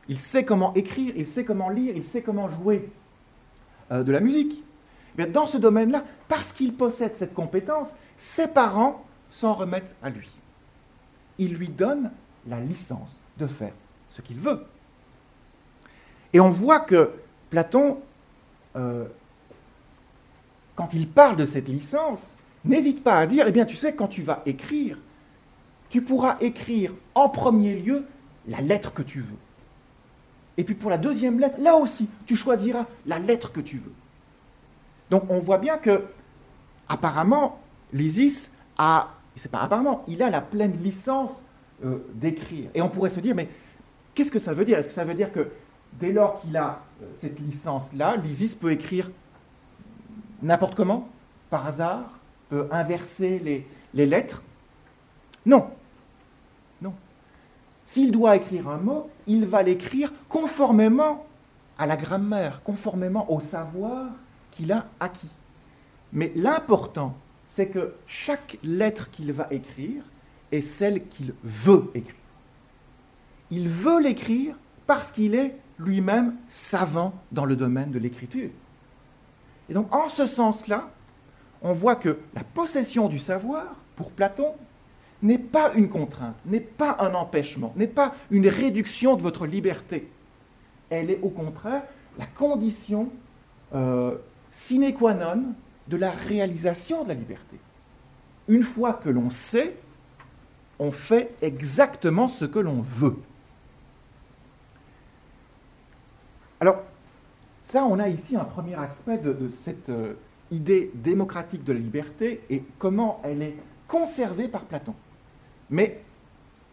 il sait comment écrire, il sait comment lire, il sait comment jouer euh, de la musique. Mais dans ce domaine-là, parce qu'il possède cette compétence, ses parents s'en remettent à lui. Il lui donne la licence de faire ce qu'il veut. Et on voit que Platon, euh, quand il parle de cette licence, n'hésite pas à dire, eh bien tu sais, quand tu vas écrire, tu pourras écrire en premier lieu la lettre que tu veux. Et puis pour la deuxième lettre, là aussi, tu choisiras la lettre que tu veux. Donc on voit bien que, apparemment, Lysis a, c'est pas apparemment, il a la pleine licence euh, d'écrire. Et on pourrait se dire, mais qu'est-ce que ça veut dire? Est-ce que ça veut dire que dès lors qu'il a euh, cette licence-là, Lysis peut écrire n'importe comment, par hasard, peut inverser les lettres Non. Non. S'il doit écrire un mot, il va l'écrire conformément à la grammaire, conformément au savoir qu'il a acquis. Mais l'important, c'est que chaque lettre qu'il va écrire est celle qu'il veut écrire. Il veut l'écrire parce qu'il est lui-même savant dans le domaine de l'écriture. Et donc, en ce sens-là, on voit que la possession du savoir, pour Platon, n'est pas une contrainte, n'est pas un empêchement, n'est pas une réduction de votre liberté. Elle est au contraire la condition euh, sine qua non de la réalisation de la liberté. Une fois que l'on sait, on fait exactement ce que l'on veut. Alors, ça, on a ici un premier aspect de, cette euh, idée démocratique de la liberté et comment elle est conservée par Platon. Mais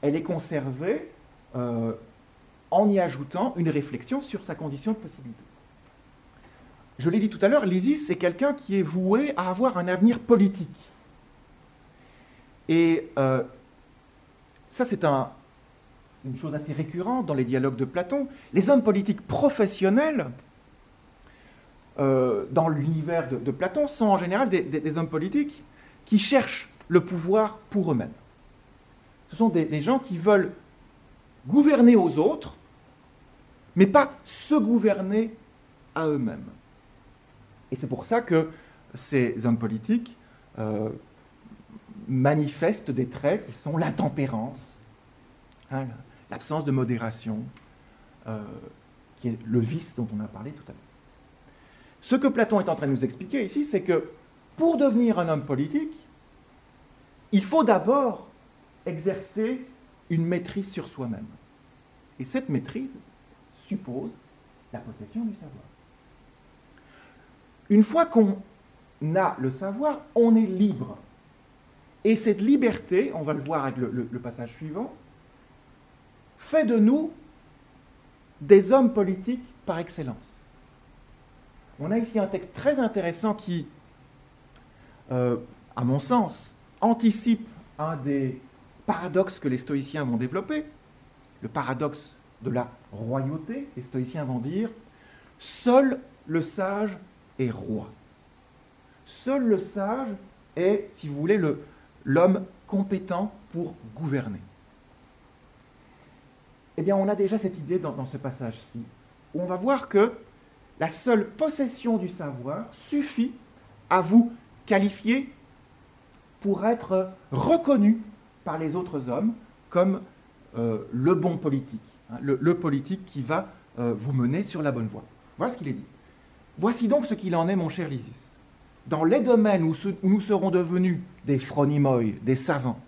elle est conservée euh, en y ajoutant une réflexion sur sa condition de possibilité. Je l'ai dit tout à l'heure, Lysis, c'est quelqu'un qui est voué à avoir un avenir politique. Et euh, ça, c'est un, une chose assez récurrente dans les dialogues de Platon. Les hommes politiques professionnels, euh, dans l'univers de, Platon, sont en général des, hommes politiques qui cherchent le pouvoir pour eux-mêmes. Ce sont des, gens qui veulent gouverner aux autres, mais pas se gouverner à eux-mêmes. Et c'est pour ça que ces hommes politiques euh, manifestent des traits qui sont l'intempérance, l'absence de modération, euh, qui est le vice dont on a parlé tout à l'heure. Ce que Platon est en train de nous expliquer ici, c'est que pour devenir un homme politique, il faut d'abord exercer une maîtrise sur soi-même. Et cette maîtrise suppose la possession du savoir. Une fois qu'on n'a le savoir, on est libre. Et cette liberté, on va le voir avec le passage suivant, fait de nous des hommes politiques par excellence. On a ici un texte très intéressant qui, euh, à mon sens, anticipe un des paradoxes que les stoïciens vont développer, le paradoxe de la royauté. Les stoïciens vont dire, seul le sage est roi. Seul le sage est, si vous voulez, l'homme compétent pour gouverner. Eh bien, on a déjà cette idée dans, ce passage-ci, où on va voir que la seule possession du savoir suffit à vous qualifier pour être reconnu par les autres hommes comme euh, le bon politique, hein, le, politique qui va euh, vous mener sur la bonne voie. Voilà ce qu'il est dit. Voici donc ce qu'il en est, mon cher Lysis. Dans les domaines où, où nous serons devenus des phronimoïs, des savants,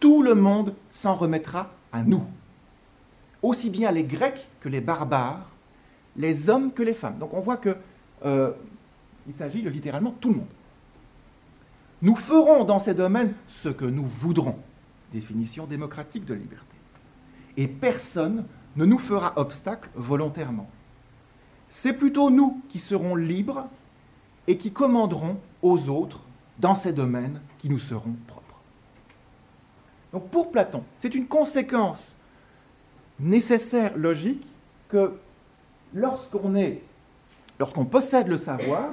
tout le monde s'en remettra à nous. Aussi bien les Grecs que les barbares, les hommes que les femmes. Donc on voit que euh, il s'agit de littéralement tout le monde. Nous ferons dans ces domaines ce que nous voudrons. Définition démocratique de la liberté. Et personne ne nous fera obstacle volontairement. C'est plutôt nous qui serons libres et qui commanderons aux autres dans ces domaines qui nous seront propres. Donc pour Platon, c'est une conséquence nécessaire, logique, que lorsqu'on est, lorsqu'on possède le savoir,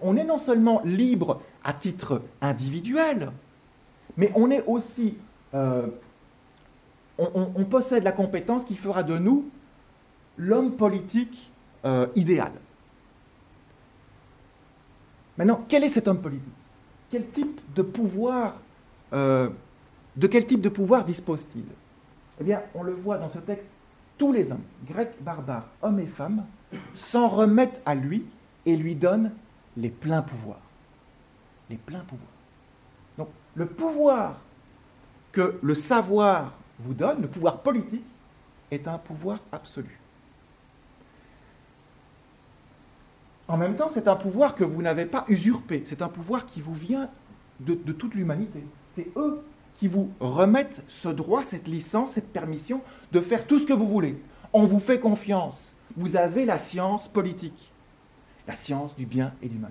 on est non seulement libre à titre individuel, mais on est aussi, euh, on, possède la compétence qui fera de nous l'homme politique euh, idéal. Maintenant, quel est cet homme politique? Quel type de pouvoir, euh, de quel type de pouvoir dispose-t-il? Eh bien, on le voit dans ce texte tous les hommes, grecs, barbares, hommes et femmes, s'en remettent à lui et lui donnent les pleins pouvoirs. Les pleins pouvoirs. Donc le pouvoir que le savoir vous donne, le pouvoir politique, est un pouvoir absolu. En même temps, c'est un pouvoir que vous n'avez pas usurpé, c'est un pouvoir qui vous vient de, toute l'humanité. C'est eux qui vous remettent ce droit, cette licence, cette permission de faire tout ce que vous voulez. On vous fait confiance. Vous avez la science politique, la science du bien et du mal.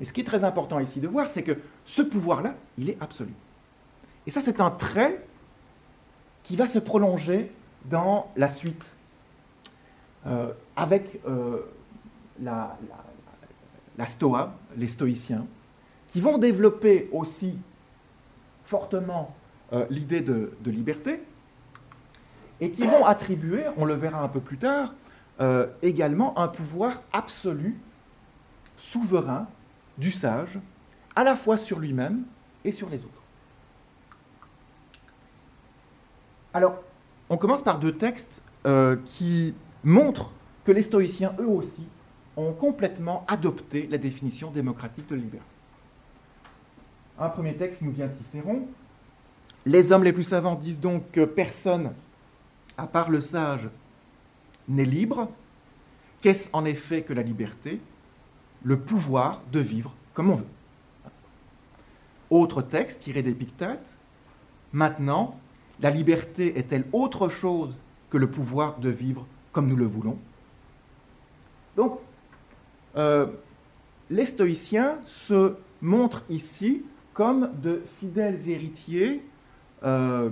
Et ce qui est très important ici de voir, c'est que ce pouvoir-là, il est absolu. Et ça, c'est un trait qui va se prolonger dans la suite, euh, avec euh, la, la stoa, les stoïciens, qui vont développer aussi fortement euh, l'idée de, liberté, et qui vont attribuer, on le verra un peu plus tard, euh, également un pouvoir absolu, souverain, du sage, à la fois sur lui-même et sur les autres. Alors, on commence par deux textes euh, qui montrent que les stoïciens, eux aussi, ont complètement adopté la définition démocratique de liberté. Un premier texte nous vient de Cicéron. Les hommes les plus savants disent donc que personne, à part le sage, n'est libre. Qu'est-ce en effet que la liberté? Le pouvoir de vivre comme on veut. Autre texte tiré d'Épictète. Maintenant, la liberté est-elle autre chose que le pouvoir de vivre comme nous le voulons? Donc, euh, les stoïciens se montrent ici comme de fidèles héritiers euh,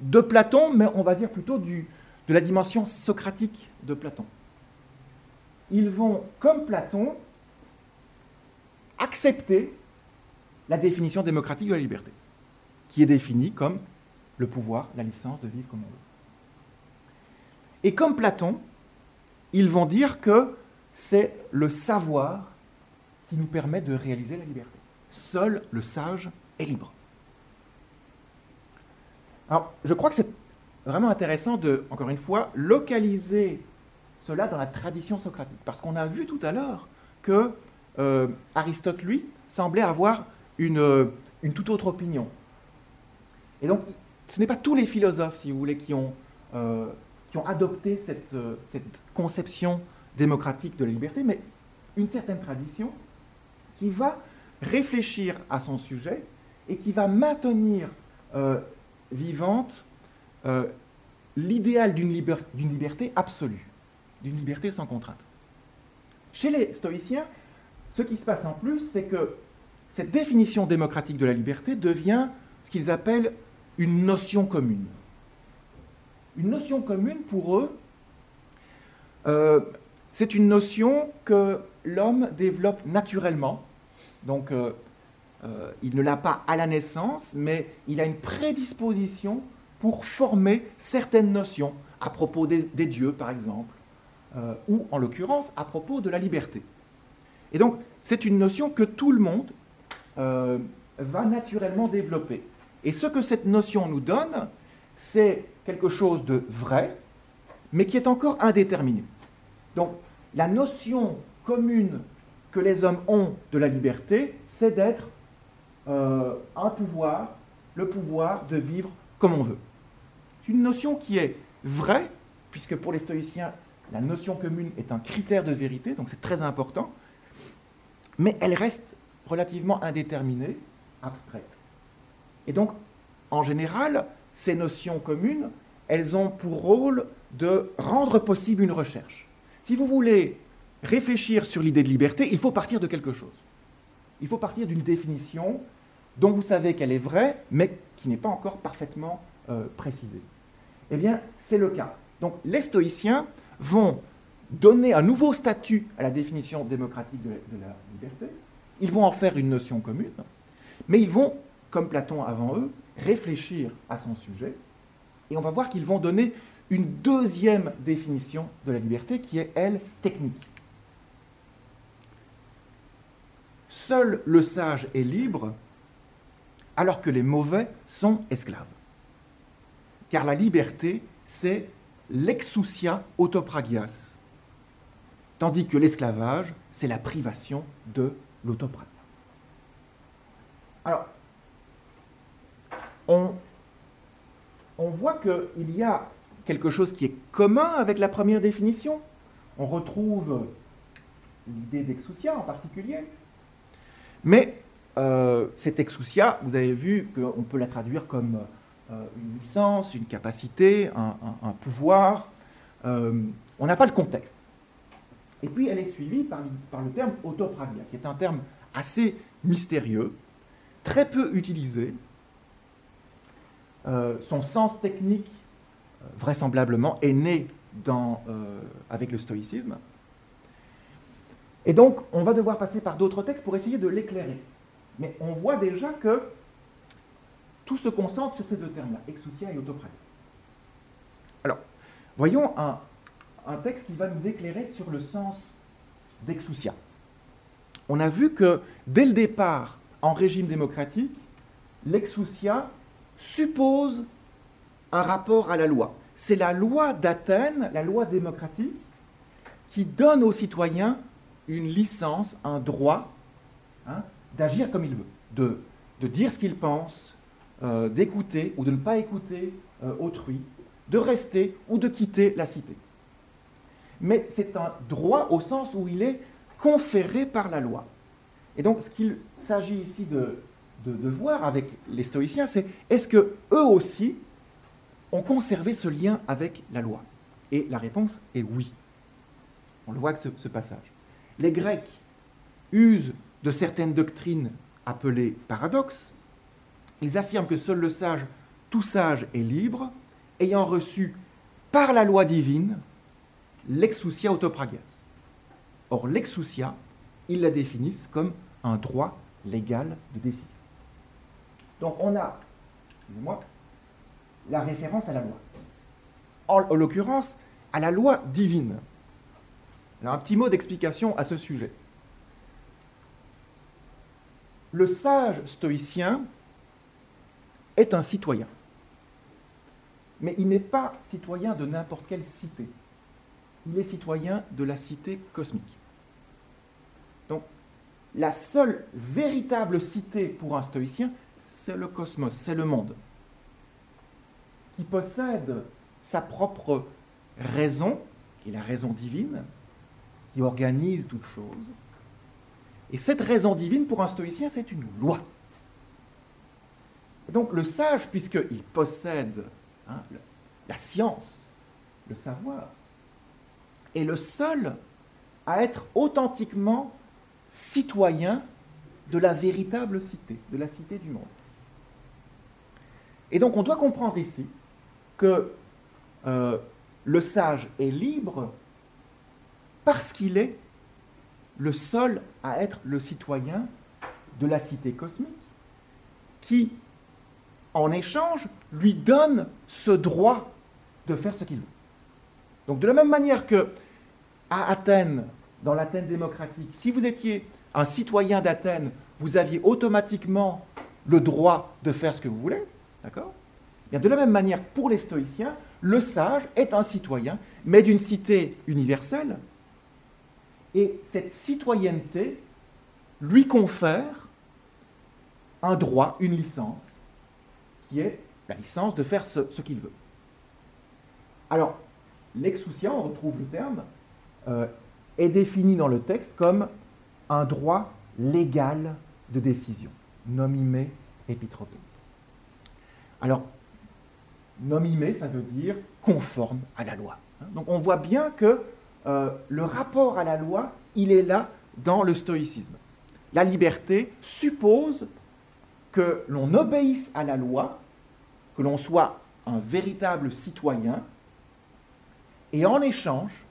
de Platon, mais on va dire plutôt de la dimension socratique de Platon. Ils vont, comme Platon, accepter la définition démocratique de la liberté, qui est définie comme le pouvoir, la licence de vivre comme on veut. Et comme Platon, ils vont dire que c'est le savoir qui nous permet de réaliser la liberté. Seul le sage est libre. Alors, je crois que c'est vraiment intéressant de, encore une fois, localiser cela dans la tradition socratique. Parce qu'on a vu tout à l'heure que euh, Aristote, lui, semblait avoir une, euh, une, toute autre opinion. Et donc, ce n'est pas tous les philosophes, si vous voulez, qui ont, euh, adopté cette conception démocratique de la liberté, mais une certaine tradition qui va réfléchir à son sujet et qui va maintenir euh, vivante euh, l'idéal d'une liberté absolue, d'une liberté sans contrainte. Chez les stoïciens, ce qui se passe en plus, c'est que cette définition démocratique de la liberté devient ce qu'ils appellent une notion commune. Une notion commune pour eux, euh, c'est une notion que l'homme développe naturellement. Donc, euh, euh, il ne l'a pas à la naissance, mais il a une prédisposition pour former certaines notions à propos des, dieux, par exemple, ou en l'occurrence à propos de la liberté. Et donc, c'est une notion que tout le monde va naturellement développer. Et ce que cette notion nous donne, c'est quelque chose de vrai, mais qui est encore indéterminé. Donc, la notion commune que les hommes ont de la liberté, c'est d'être euh, un pouvoir, le pouvoir de vivre comme on veut. C'est une notion qui est vraie, puisque pour les stoïciens, la notion commune est un critère de vérité, donc c'est très important, mais elle reste relativement indéterminée, abstraite. Et donc, en général, ces notions communes, elles ont pour rôle de rendre possible une recherche. Si vous voulez réfléchir sur l'idée de liberté, il faut partir de quelque chose. Il faut partir d'une définition dont vous savez qu'elle est vraie, mais qui n'est pas encore parfaitement euh, précisée. Eh bien, c'est le cas. Donc, les stoïciens vont donner un nouveau statut à la définition démocratique de la liberté. Ils vont en faire une notion commune, mais ils vont comme Platon avant eux, réfléchir à son sujet. Et on va voir qu'ils vont donner une deuxième définition de la liberté qui est, elle, technique. Seul le sage est libre alors que les mauvais sont esclaves. Car la liberté, c'est l'exousia autopragias, tandis que l'esclavage, c'est la privation de l'autopragia. Alors, on, voit qu'il y a quelque chose qui est commun avec la première définition. On retrouve l'idée d'exousia en particulier. Mais euh, cette exousia, vous avez vu qu'on peut la traduire comme euh, une licence, une capacité, un, pouvoir. Euh, on n'a pas le contexte. Et puis elle est suivie par, le terme autopragia, qui est un terme assez mystérieux, très peu utilisé, son sens technique, vraisemblablement, est né avec le stoïcisme. Et donc, on va devoir passer par d'autres textes pour essayer de l'éclairer. Mais on voit déjà que tout se concentre sur ces deux termes-là, exousia et autopratis. Alors, voyons un, texte qui va nous éclairer sur le sens d'exousia. On a vu que dès le départ, en régime démocratique, l'exousia suppose un rapport à la loi. C'est la loi d'Athènes, la loi démocratique, qui donne aux citoyens une licence, un droit hein, d'agir comme il veut, de, dire ce qu'il pense, euh, d'écouter ou de ne pas écouter euh, autrui, de rester ou de quitter la cité. Mais c'est un droit au sens où il est conféré par la loi. Et donc ce qu'il s'agit ici de, de, voir avec les stoïciens, c'est est-ce que eux aussi ont conservé ce lien avec la loi? Et la réponse est oui. On le voit avec ce, passage. Les Grecs usent de certaines doctrines appelées paradoxes. Ils affirment que seul le sage, tout sage est libre, ayant reçu par la loi divine l'exousia autopragias. Or, l'exousia, ils la définissent comme un droit légal de décision. Donc on a, la référence à la loi. En, l'occurrence, à la loi divine. Un petit mot d'explication à ce sujet. Le sage stoïcien est un citoyen. Mais il n'est pas citoyen de n'importe quelle cité. Il est citoyen de la cité cosmique. Donc, la seule véritable cité pour un stoïcien, c'est le cosmos, c'est le monde, qui possède sa propre raison, qui est la raison divine, qui organise toute chose. Et cette raison divine, pour un stoïcien, c'est une loi. donc le sage, puisqu'il possède hein, la science, le savoir, est le seul à être authentiquement citoyen de la véritable cité, de la cité du monde. Et donc on doit comprendre ici que euh, le sage est libre parce qu'il est le seul à être le citoyen de la cité cosmique, qui, en échange, lui donne ce droit de faire ce qu'il veut. Donc de la même manière que à Athènes, dans l'Athènes démocratique, si vous étiez un citoyen d'Athènes, vous aviez automatiquement le droit de faire ce que vous voulez, d'accord? De la même manière, pour les stoïciens, le sage est un citoyen, mais d'une cité universelle, et cette citoyenneté lui confère un droit, une licence, qui est la licence de faire ce, qu'il veut. Alors, l'exousia, on retrouve le terme, euh, est défini dans le texte comme un droit légal de décision, nomimé épitropé. Alors, nomimé, ça veut dire conforme à la loi. Donc on voit bien que euh, le rapport à la loi, il est là dans le stoïcisme. La liberté suppose que l'on obéisse à la loi, que l'on soit un véritable citoyen, et en échange,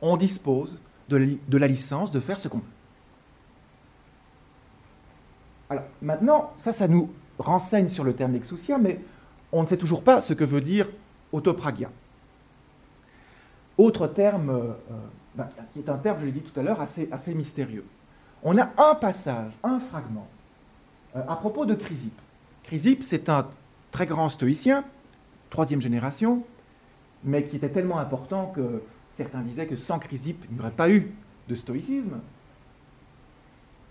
on dispose de, la licence de faire ce qu'on veut. Alors maintenant, ça, ça nous renseigne sur le terme exousia, mais on ne sait toujours pas ce que veut dire autopragia. Autre terme, euh, ben, qui est un terme, je l'ai dit tout à l'heure, assez, mystérieux. On a un passage, un fragment, euh, à propos de Chrysippe. Chrysippe, c'est un très grand stoïcien, troisième génération, mais qui était tellement important que Certains disaient que sans Chrysippe, il n'y aurait pas eu de stoïcisme.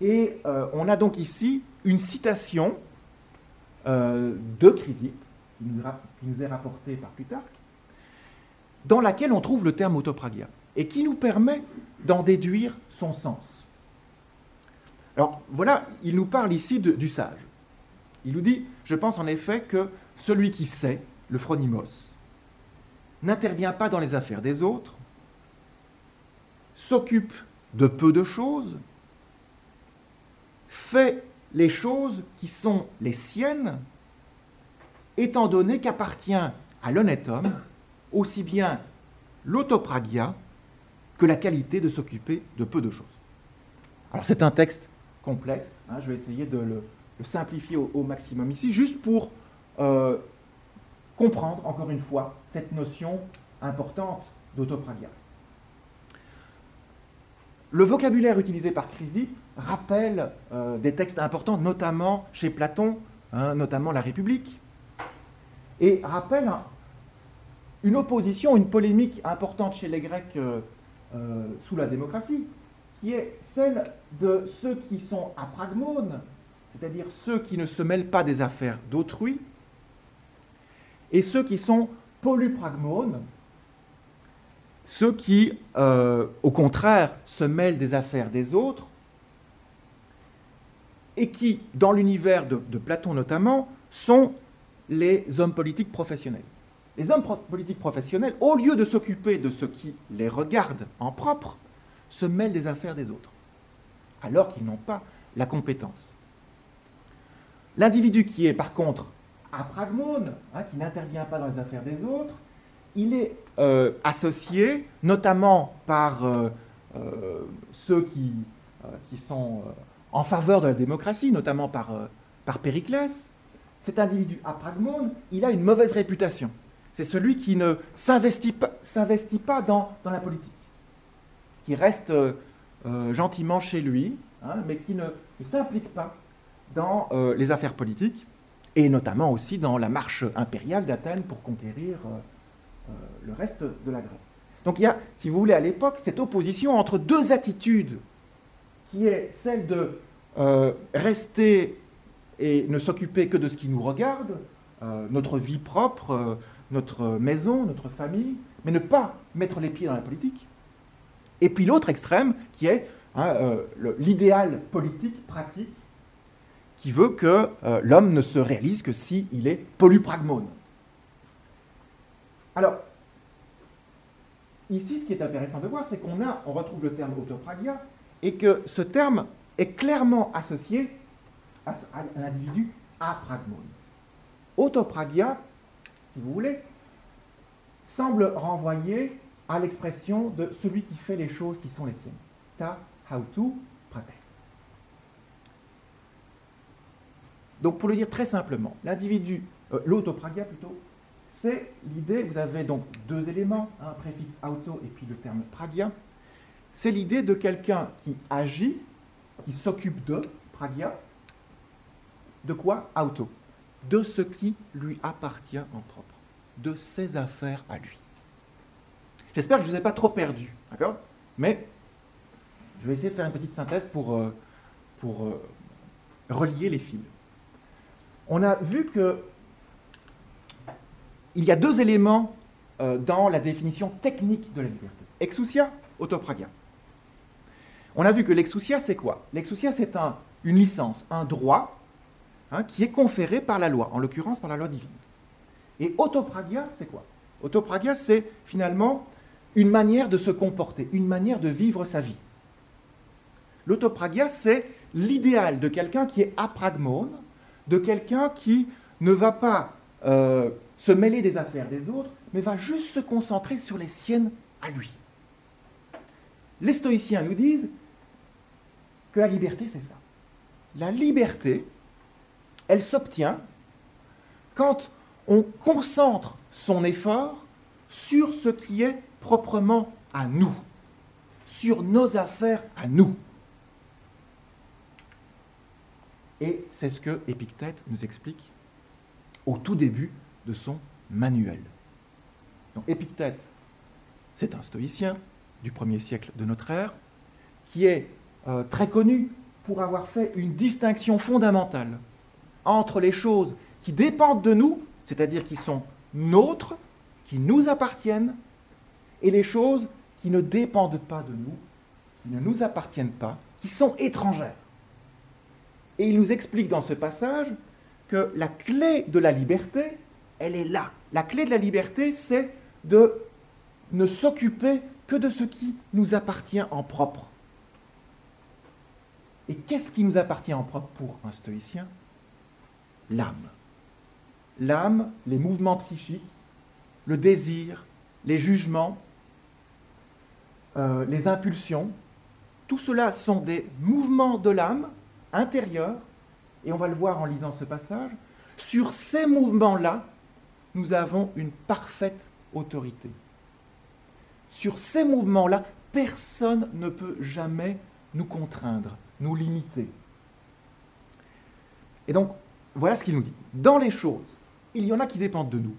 Et euh, on a donc ici une citation de Chrysippe, qui nous, est rapportée par Plutarque, dans laquelle on trouve le terme autopragia, et qui nous permet d'en déduire son sens. Alors voilà, il nous parle ici du sage. Il nous dit, je pense en effet que celui qui sait, le phronimos, n'intervient pas dans les affaires des autres, s'occupe de peu de choses, fait les choses qui sont les siennes, étant donné qu'appartient à l'honnête homme aussi bien l'autopragia que la qualité de s'occuper de peu de choses. Alors c'est un texte complexe, hein, je vais essayer de le, simplifier au, maximum ici, juste pour euh, comprendre encore une fois cette notion importante d'autopragia. Le vocabulaire utilisé par Chrysippe rappelle euh, des textes importants, notamment chez Platon, hein, notamment la République, et rappelle une opposition, une polémique importante chez les Grecs euh, euh, sous la démocratie, qui est celle de ceux qui sont apragmones, c'est-à-dire ceux qui ne se mêlent pas des affaires d'autrui, et ceux qui sont polypragmones, ceux qui, euh, au contraire, se mêlent des affaires des autres et qui, dans l'univers de, Platon notamment, sont les hommes politiques professionnels. Les hommes politiques professionnels, au lieu de s'occuper de ce qui les regarde en propre, se mêlent des affaires des autres, alors qu'ils n'ont pas la compétence. L'individu qui est par contre apragmone, hein, qui n'intervient pas dans les affaires des autres, il est euh, associé notamment par euh, euh, ceux qui, sont en faveur de la démocratie, notamment par, par Périclès. Cet individu apragmone, il a une mauvaise réputation. C'est celui qui ne s'investit pas, dans, la politique, qui reste gentiment chez lui, hein, mais qui ne, s'implique pas dans les affaires politiques, et notamment aussi dans la marche impériale d'Athènes pour conquérir euh, le reste de la Grèce. Donc il y a, si vous voulez, à l'époque, cette opposition entre deux attitudes, qui est celle de euh, rester et ne s'occuper que de ce qui nous regarde, euh, notre vie propre, notre maison, notre famille, mais ne pas mettre les pieds dans la politique. Et puis l'autre extrême qui est hein, euh, l'idéal politique, pratique, qui veut que euh, l'homme ne se réalise que s'il est polypragmone. Alors, ici, ce qui est intéressant de voir, c'est qu'on a, on retrouve le terme autopragia, et que ce terme est clairement associé à, à l'individu apragmone. Autopragia, si vous voulez, semble renvoyer à l'expression de celui qui fait les choses qui sont les siennes. Ta hautu prater. Donc, pour le dire très simplement, l'individu, euh, l'autopragia plutôt, c'est l'idée, vous avez donc deux éléments, un préfixe auto et puis le terme pragia, c'est l'idée de quelqu'un qui agit, qui s'occupe de, pragia, de quoi? Auto. De ce qui lui appartient en propre, de ses affaires à lui. J'espère que je ne vous ai pas trop perdu, d'accord? Mais je vais essayer de faire une petite synthèse pour, euh, euh, relier les fils. On a vu que il y a deux éléments euh, dans la définition technique de la liberté. Exousia, autopragia. On a vu que l'exousia, c'est quoi? L'exousia, c'est un, une licence, un droit hein, qui est conféré par la loi, en l'occurrence par la loi divine. Et autopragia, c'est quoi? Autopragia, c'est finalement une manière de se comporter, une manière de vivre sa vie. L'autopragia, c'est l'idéal de quelqu'un qui est apragmone, de quelqu'un qui ne va pas euh, se mêler des affaires des autres, mais va juste se concentrer sur les siennes à lui. Les stoïciens nous disent que la liberté, c'est ça. La liberté, elle s'obtient quand on concentre son effort sur ce qui est proprement à nous, sur nos affaires à nous. Et c'est ce que Épictète nous explique au tout début de son manuel. Donc Épictète, c'est un stoïcien du premier siècle de notre ère, qui est euh, très connu pour avoir fait une distinction fondamentale entre les choses qui dépendent de nous, c'est-à-dire qui sont nôtres, qui nous appartiennent, et les choses qui ne dépendent pas de nous, qui ne nous appartiennent pas, qui sont étrangères. Et il nous explique dans ce passage que la clé de la liberté, elle est là. La clé de la liberté, c'est de ne s'occuper que de ce qui nous appartient en propre. Et qu'est-ce qui nous appartient en propre pour un stoïcien? L'âme. L'âme, les mouvements psychiques, le désir, les jugements, euh, les impulsions, tout cela sont des mouvements de l'âme intérieurs, et on va le voir en lisant ce passage. Sur ces mouvements-là, nous avons une parfaite autorité. Sur ces mouvements-là, personne ne peut jamais nous contraindre, nous limiter. Et donc, voilà ce qu'il nous dit. Dans les choses, il y en a qui dépendent de nous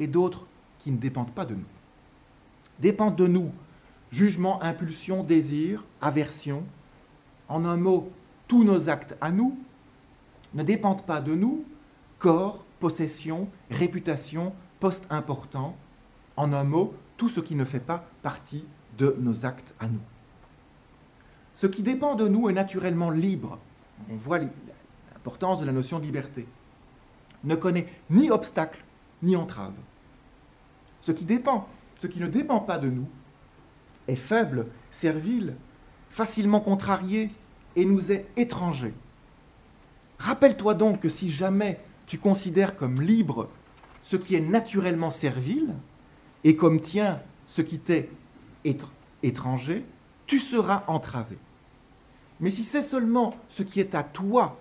et d'autres qui ne dépendent pas de nous. Dépendent de nous jugement, impulsion, désir, aversion. En un mot, tous nos actes à nous ne dépendent pas de nous, corps, possession, réputation, poste important. En un mot, tout ce qui ne fait pas partie de nos actes à nous. Ce qui dépend de nous est naturellement libre. On voit de la notion de liberté. Ne connaît ni obstacle ni entrave. Ce qui dépend, ce qui ne dépend pas de nous, est faible, servile, facilement contrarié et nous est étranger. Rappelle-toi donc que si jamais tu considères comme libre ce qui est naturellement servile et comme tien ce qui t'est étranger, tu seras entravé. Mais si c'est seulement ce qui est à toi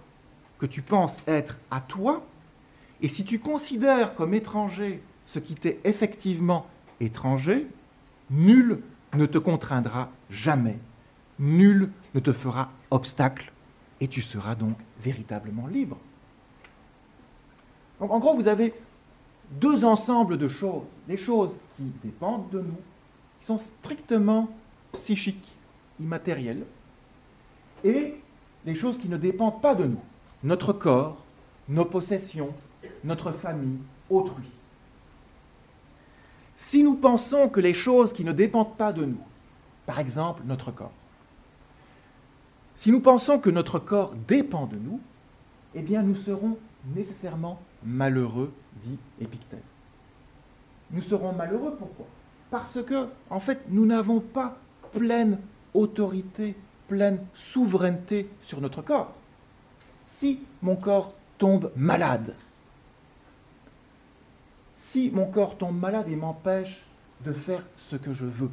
tu penses être à toi, et si tu considères comme étranger ce qui t'est effectivement étranger, nul ne te contraindra jamais, nul ne te fera obstacle, et tu seras donc véritablement libre. Donc en gros, vous avez deux ensembles de choses, les choses qui dépendent de nous, qui sont strictement psychiques, immatérielles, et les choses qui ne dépendent pas de nous, notre corps, nos possessions, notre famille, autrui. Si nous pensons que les choses qui ne dépendent pas de nous Par exemple, notre corps. Si nous pensons que notre corps dépend de nous, eh bien nous serons nécessairement malheureux, dit Épictète. Nous serons malheureux pourquoi? Parce que, en fait, nous n'avons pas pleine autorité, pleine souveraineté sur notre corps. Si mon corps tombe malade, si mon corps tombe malade et m'empêche de faire ce que je veux,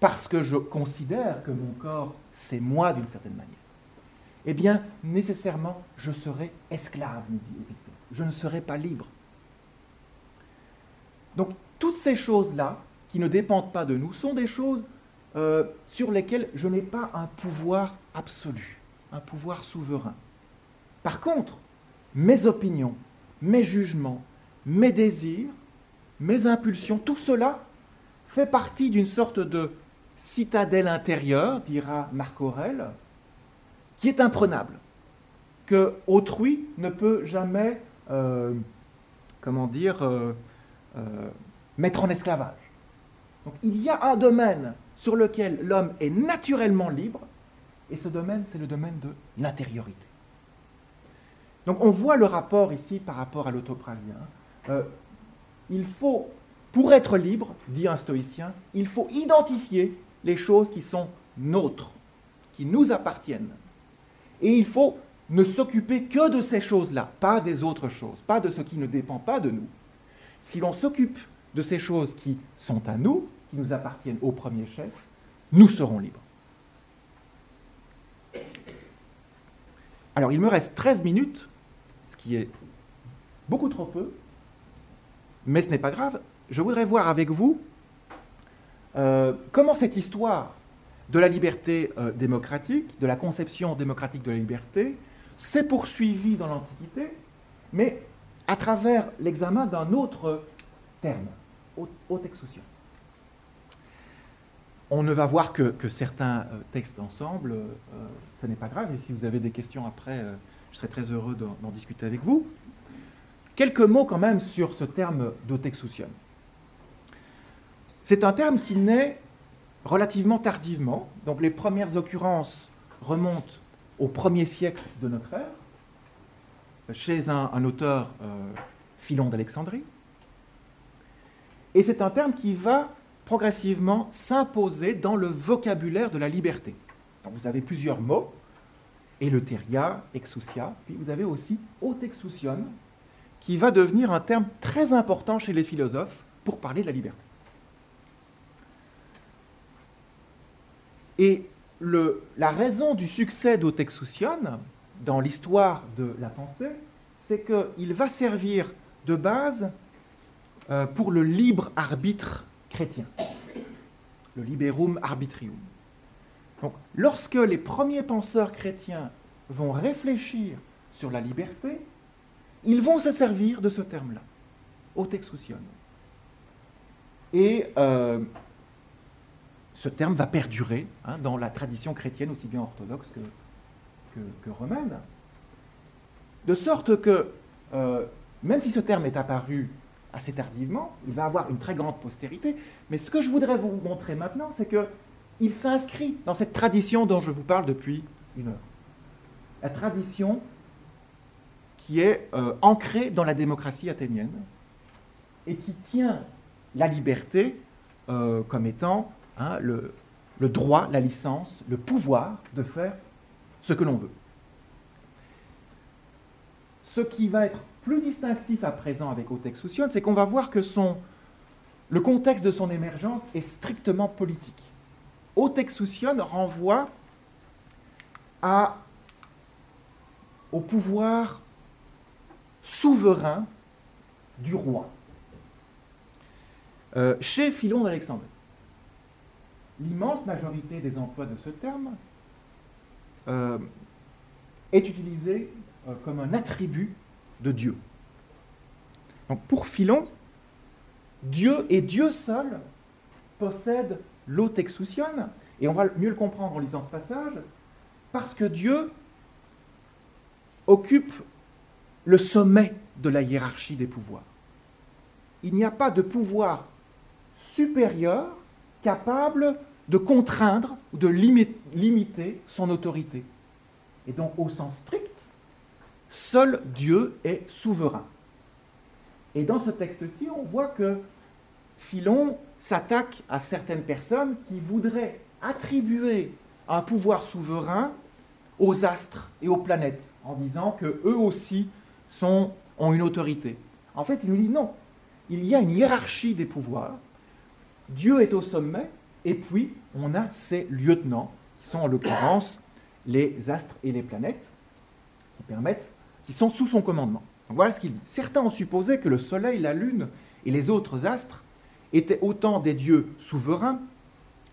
parce que je considère que mon corps, c'est moi d'une certaine manière, eh bien, nécessairement, je serai esclave, nous dit. Je ne serai pas libre. Donc, toutes ces choses-là, qui ne dépendent pas de nous, sont des choses euh, sur lesquelles je n'ai pas un pouvoir absolu, un pouvoir souverain. Par contre, mes opinions, mes jugements, mes désirs, mes impulsions, tout cela fait partie d'une sorte de citadelle intérieure, dira Marc Aurèle, qui est imprenable, que autrui ne peut jamais, euh, comment dire, euh, mettre en esclavage. Il y a un domaine sur lequel l'homme est naturellement libre, et ce domaine, c'est le domaine de l'intériorité. Donc on voit le rapport ici par rapport à l'autopravien. Euh, il faut, pour être libre, dit un stoïcien, il faut identifier les choses qui sont nôtres, qui nous appartiennent. Et il faut ne s'occuper que de ces choses-là, pas des autres choses, pas de ce qui ne dépend pas de nous. Si l'on s'occupe de ces choses qui sont à nous, qui nous appartiennent au premier chef, nous serons libres. Alors il me reste 13 minutes, ce qui est beaucoup trop peu, mais ce n'est pas grave. Je voudrais voir avec vous euh, comment cette histoire de la liberté euh, démocratique, de la conception démocratique de la liberté, s'est poursuivie dans l'Antiquité, mais à travers l'examen d'un autre terme, haute exousion. On ne va voir que, certains euh, textes ensemble, euh, ce n'est pas grave, et si vous avez des questions après, euh, je serai très heureux d'en discuter avec vous. Quelques mots quand même sur ce terme d'otexousion. C'est un terme qui naît relativement tardivement, donc les premières occurrences remontent au premier siècle de notre ère, chez un, auteur, Philon d'Alexandrie. Et c'est un terme qui va progressivement s'imposer dans le vocabulaire de la liberté. Vous avez plusieurs mots, eletheria, exousia, puis vous avez aussi otexousion, qui va devenir un terme très important chez les philosophes pour parler de la liberté. Et la raison du succès d'otexousion dans l'histoire de la pensée, c'est qu'il va servir de base euh, pour le libre arbitre chrétien, le liberum arbitrium. Donc, lorsque les premiers penseurs chrétiens vont réfléchir sur la liberté, ils vont se servir de ce terme-là, otexousion. Et euh, ce terme va perdurer hein, dans la tradition chrétienne, aussi bien orthodoxe que, romaine. De sorte que, euh, même si ce terme est apparu assez tardivement, il va avoir une très grande postérité. Mais ce que je voudrais vous montrer maintenant, c'est qu'il s'inscrit dans cette tradition dont je vous parle depuis une heure. La tradition qui est euh, ancrée dans la démocratie athénienne et qui tient la liberté euh, comme étant hein, le, le droit, la licence, le pouvoir de faire ce que l'on veut. Ce qui va être plus distinctif à présent avec Otex Soucion, c'est qu'on va voir que son, le contexte de son émergence est strictement politique. Otex Soucion renvoie à, au pouvoir souverain du roi. Euh, chez Philon d'Alexandrie, l'immense majorité des emplois de ce terme euh, est utilisée euh, comme un attribut de Dieu. Donc pour Philon, Dieu et Dieu seul possède l'otexousion, et on va mieux le comprendre en lisant ce passage, parce que Dieu occupe le sommet de la hiérarchie des pouvoirs. Il n'y a pas de pouvoir supérieur capable de contraindre ou de limiter son autorité. Et donc, au sens strict, seul Dieu est souverain. Et dans ce texte-ci, on voit que Philon s'attaque à certaines personnes qui voudraient attribuer un pouvoir souverain aux astres et aux planètes, en disant que eux aussi ont une autorité. En fait, il nous dit non. Il y a une hiérarchie des pouvoirs. Dieu est au sommet, et puis on a ses lieutenants, qui sont en l'occurrence les astres et les planètes, qui permettent, qui sont sous son commandement. voilà ce qu'il dit. Certains ont supposé que le Soleil, la Lune et les autres astres étaient autant des dieux souverains.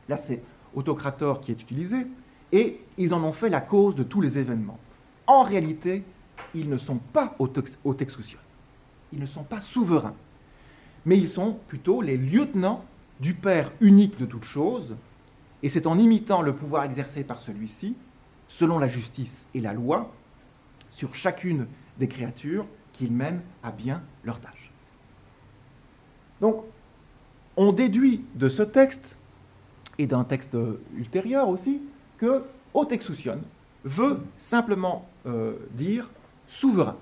Là, c'est autocrator qui est utilisé, et ils en ont fait la cause de tous les événements. En réalité, ils ne sont pas autexousios. Ils ne sont pas souverains, mais ils sont plutôt les lieutenants du Père unique de toutes choses, et c'est en imitant le pouvoir exercé par celui-ci, selon la justice et la loi, sur chacune des créatures qu'ils mènent à bien leur tâche. Donc, on déduit de ce texte, et d'un texte ultérieur aussi, que Otexousion veut simplement euh, dire souverain.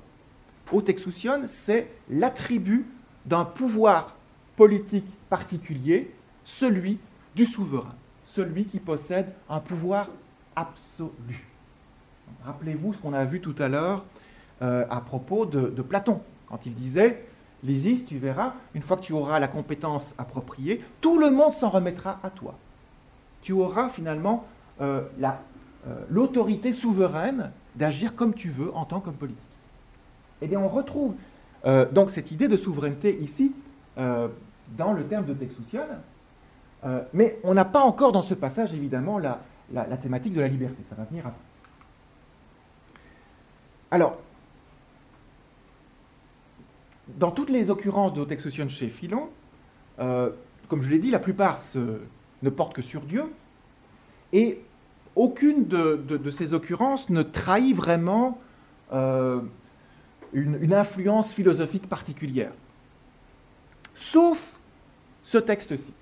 Otexousion, c'est l'attribut d'un pouvoir politique particulier, celui du souverain, celui qui possède un pouvoir absolu. Rappelez-vous ce qu'on a vu tout à l'heure euh, à propos de, Platon, quand il disait, Lysis, tu verras, une fois que tu auras la compétence appropriée, tout le monde s'en remettra à toi. Tu auras finalement euh, euh, l'autorité souveraine d'agir comme tu veux en tant que politique. Eh bien, on retrouve donc cette idée de souveraineté ici dans le terme de Texucion, mais on n'a pas encore dans ce passage évidemment la, la, thématique de la liberté. Ça va venir après. Alors, dans toutes les occurrences de Texucion chez Philon, comme je l'ai dit, la plupart ne portent que sur Dieu, et aucune de, ces occurrences ne trahit vraiment euh, une, influence philosophique particulière. Sauf ce texte-ci,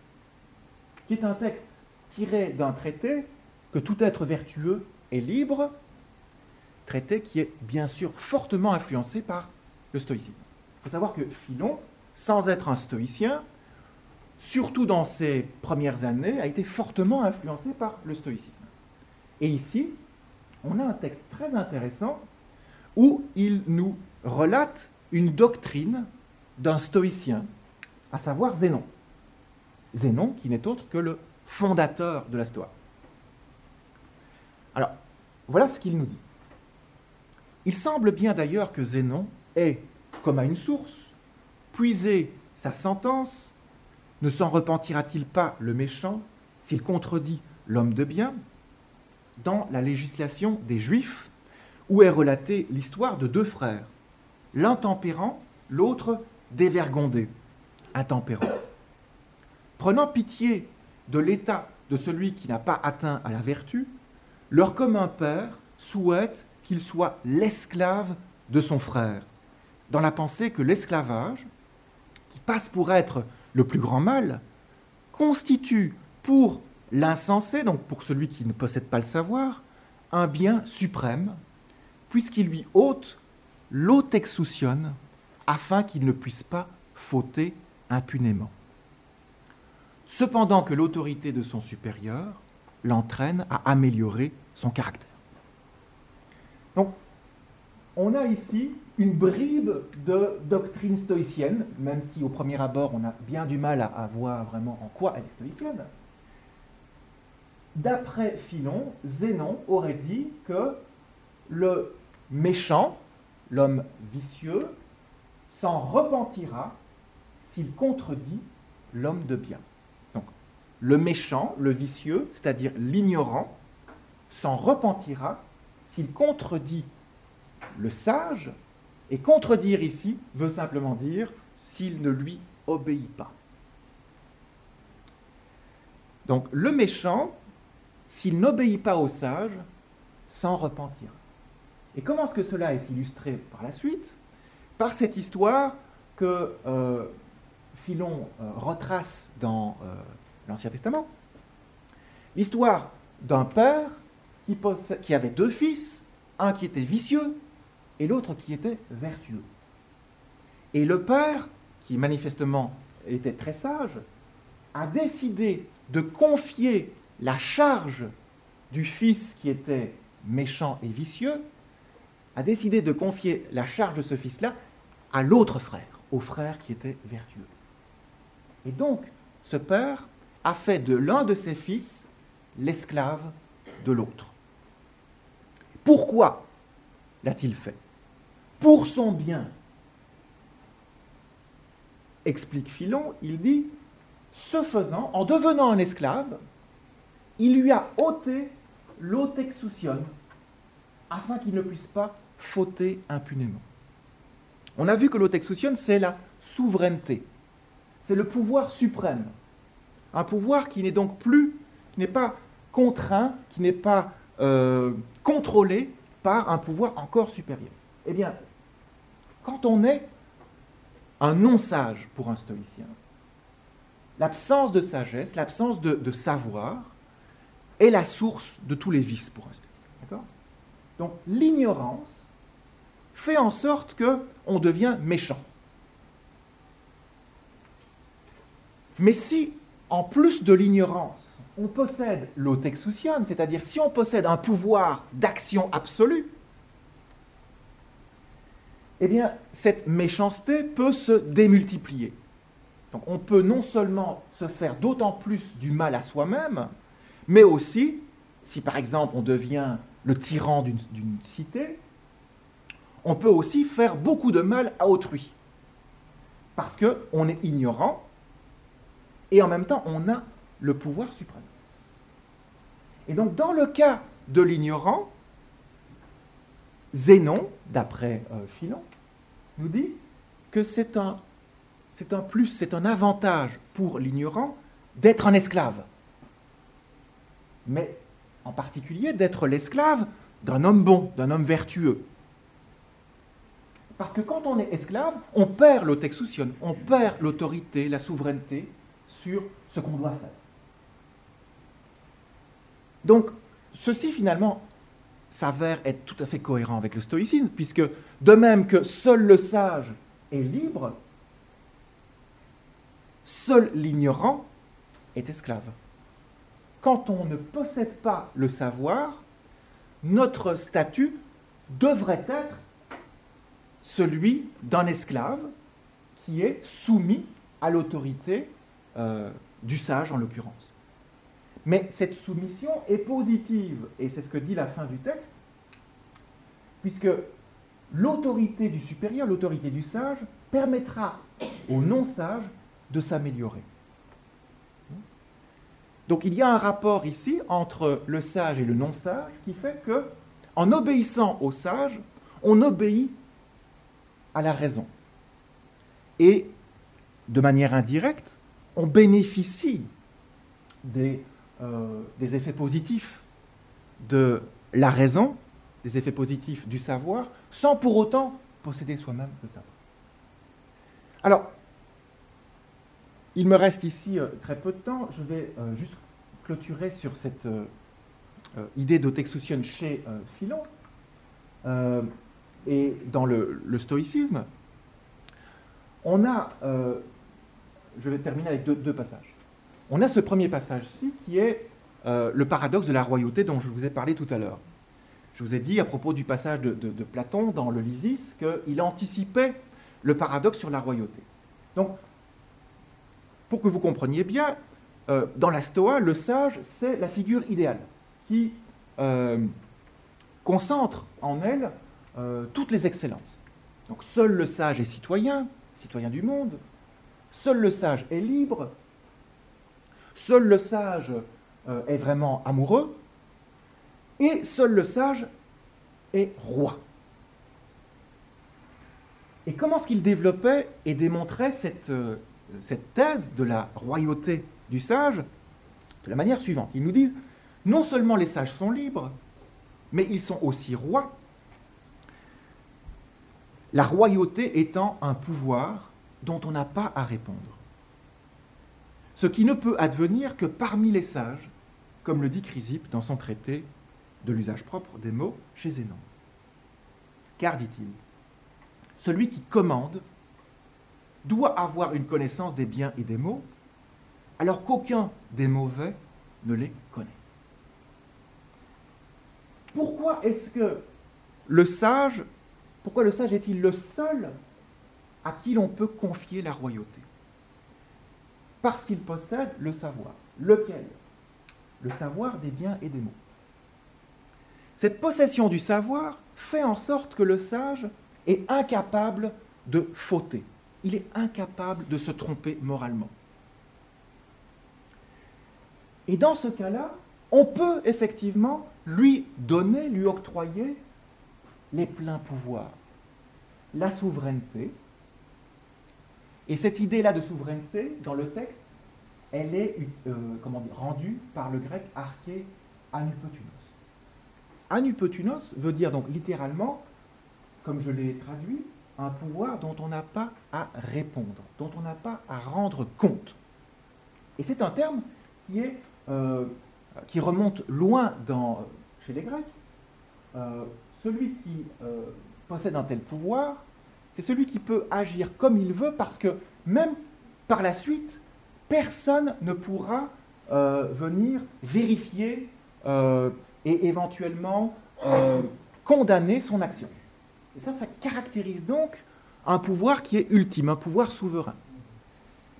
qui est un texte tiré d'un traité que tout être vertueux est libre, traité qui est bien sûr fortement influencé par le stoïcisme. Il faut savoir que Philon, sans être un stoïcien, surtout dans ses premières années, a été fortement influencé par le stoïcisme. Et ici, on a un texte très intéressant où il nous relate une doctrine d'un stoïcien, à savoir Zénon. Zénon qui n'est autre que le fondateur de la Stoa. Alors, voilà ce qu'il nous dit. Il semble bien d'ailleurs que Zénon ait, comme à une source, puisé sa sentence ne s'en repentira-t-il pas le méchant s'il contredit l'homme de bien dans la législation des Juifs, où est relatée l'histoire de deux frères, l'un tempérant, l'autre dévergondé, intempérant. Prenant pitié de l'état de celui qui n'a pas atteint à la vertu, leur commun père souhaite qu'il soit l'esclave de son frère, dans la pensée que l'esclavage, qui passe pour être le plus grand mal, constitue pour l'insensé, donc pour celui qui ne possède pas le savoir, un bien suprême, puisqu'il lui ôte l'autexoution afin qu'il ne puisse pas fauter impunément. Cependant que l'autorité de son supérieur l'entraîne à améliorer son caractère. Donc, on a ici une bribe de doctrine stoïcienne, même si au premier abord on a bien du mal à, voir vraiment en quoi elle est stoïcienne. D'après Philon, Zénon aurait dit que le méchant, l'homme vicieux, s'en repentira s'il contredit l'homme de bien. Donc, le méchant, le vicieux, c'est-à-dire l'ignorant, s'en repentira s'il contredit le sage, et contredire ici veut simplement dire s'il ne lui obéit pas. Donc le méchant, s'il n'obéit pas au sage, s'en repentira. Et comment est-ce que cela est illustré par la suite? Par cette histoire que euh, Philon euh, retrace dans euh, l'Ancien Testament, L'histoire d'un père qui, avait deux fils, un qui était vicieux et l'autre qui était vertueux. Et le père, qui manifestement était très sage, a décidé de confier la charge du fils qui était méchant et vicieux, a décidé de confier la charge de ce fils-là à l'autre frère, au frère qui était vertueux. Et donc, ce père a fait de l'un de ses fils l'esclave de l'autre. Pourquoi l'a-t-il fait Pour son bien. Explique Philon, il dit, ce faisant, en devenant un esclave, il lui a ôté l'otexousion afin qu'il ne puisse pas fauter impunément. On a vu que l'otexousion, c'est la souveraineté, c'est le pouvoir suprême. Un pouvoir qui n'est donc plus, qui n'est pas contraint, qui n'est pas euh, contrôlé par un pouvoir encore supérieur. Eh bien, quand on est un non-sage pour un stoïcien, l'absence de sagesse, l'absence de, savoir est la source de tous les vices pour un stoïcien. Donc l'ignorance fait en sorte qu'on devient méchant. Mais si, en plus de l'ignorance, on possède l'autexousion, c'est-à-dire si on possède un pouvoir d'action absolue, eh bien, cette méchanceté peut se démultiplier. Donc on peut non seulement se faire d'autant plus du mal à soi-même, mais aussi, si par exemple on devient le tyran d'une cité, on peut aussi faire beaucoup de mal à autrui. Parce qu'on est ignorant et en même temps on a le pouvoir suprême. Et donc dans le cas de l'ignorant, Zénon, d'après euh, Philon, nous dit que c'est un plus, c'est un avantage pour l'ignorant d'être un esclave. Mais en particulier d'être l'esclave d'un homme bon, d'un homme vertueux. Parce que quand on est esclave, on perd l'autexousion, on perd l'autorité, la souveraineté sur ce qu'on doit faire. Donc, ceci finalement s'avère être tout à fait cohérent avec le stoïcisme, puisque de même que seul le sage est libre, Seul l'ignorant est esclave. Quand on ne possède pas le savoir, notre statut devrait être celui d'un esclave qui est soumis à l'autorité euh, du sage en l'occurrence. Mais cette soumission est positive, et c'est ce que dit la fin du texte, puisque l'autorité du supérieur, l'autorité du sage, permettra au non-sage de s'améliorer. Donc il y a un rapport ici entre le sage et le non-sage qui fait que, en obéissant au sage, on obéit à la raison. Et de manière indirecte, on bénéficie des, euh, des effets positifs de la raison, des effets positifs du savoir, sans pour autant posséder soi-même le savoir. Alors, il me reste ici euh, très peu de temps. Je vais euh, juste clôturer sur cette idée d'autexousion chez Philon. et dans le, stoïcisme, on a, je vais terminer avec deux, passages. On a ce premier passage-ci qui est le paradoxe de la royauté dont je vous ai parlé tout à l'heure. Je vous ai dit à propos du passage de, Platon dans le Lysis qu'il anticipait le paradoxe sur la royauté. Donc, pour que vous compreniez bien, euh, dans la Stoa, le sage, c'est la figure idéale qui euh, concentre en elle euh, toutes les excellences. Donc seul le sage est citoyen, citoyen du monde, seul le sage est libre, seul le sage est vraiment amoureux, et seul le sage est roi. Et comment est-ce qu'il développait et démontrait cette, cette thèse de la royauté du sage de la manière suivante. Ils nous disent, non seulement les sages sont libres, mais ils sont aussi rois. La royauté étant un pouvoir dont on n'a pas à répondre. Ce qui ne peut advenir que parmi les sages, comme le dit Chrysippe dans son traité de l'usage propre des mots chez Zénon. Car, dit-il, celui qui commande doit avoir une connaissance des biens et des maux, alors qu'aucun des mauvais ne les connaît. Pourquoi est-ce que le sage, pourquoi le sage est-il le seul à qui l'on peut confier la royauté? Parce qu'il possède le savoir. Lequel? Le savoir des biens et des maux. Cette possession du savoir fait en sorte que le sage est incapable de fauter. Il est incapable de se tromper moralement. Et dans ce cas-là, on peut effectivement lui donner, lui octroyer les pleins pouvoirs, la souveraineté. Et cette idée-là de souveraineté, dans le texte, elle est euh, comment dire, rendue par le grec arché anupotunos. Anupotunos veut dire donc littéralement, comme je l'ai traduit, un pouvoir dont on n'a pas à répondre, dont on n'a pas à rendre compte. Et c'est un terme qui, est, euh, qui remonte loin chez les Grecs. Euh, celui qui possède un tel pouvoir, c'est celui qui peut agir comme il veut parce que même par la suite, personne ne pourra venir vérifier et éventuellement condamner son action. Et ça, ça caractérise donc un pouvoir qui est ultime, un pouvoir souverain.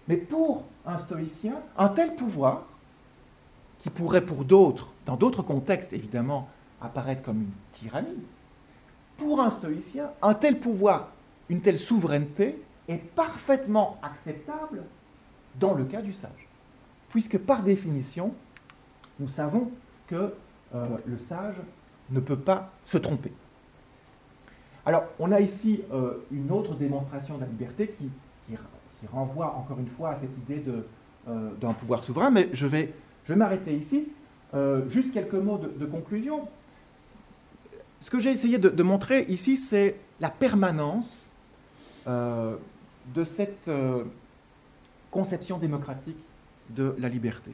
Mais pour un stoïcien, un tel pouvoir, qui pourrait pour d'autres, dans d'autres contextes évidemment, apparaître comme une tyrannie, pour un stoïcien, un tel pouvoir, une telle souveraineté est parfaitement acceptable dans le cas du sage. Puisque par définition, nous savons que euh, le sage ne peut pas se tromper. Alors, on a ici euh, une autre démonstration de la liberté qui, renvoie encore une fois à cette idée euh, d'un pouvoir souverain, mais je vais, je vais m'arrêter ici. Juste quelques mots de, conclusion. Ce que j'ai essayé de, montrer ici, c'est la permanence de cette conception démocratique de la liberté.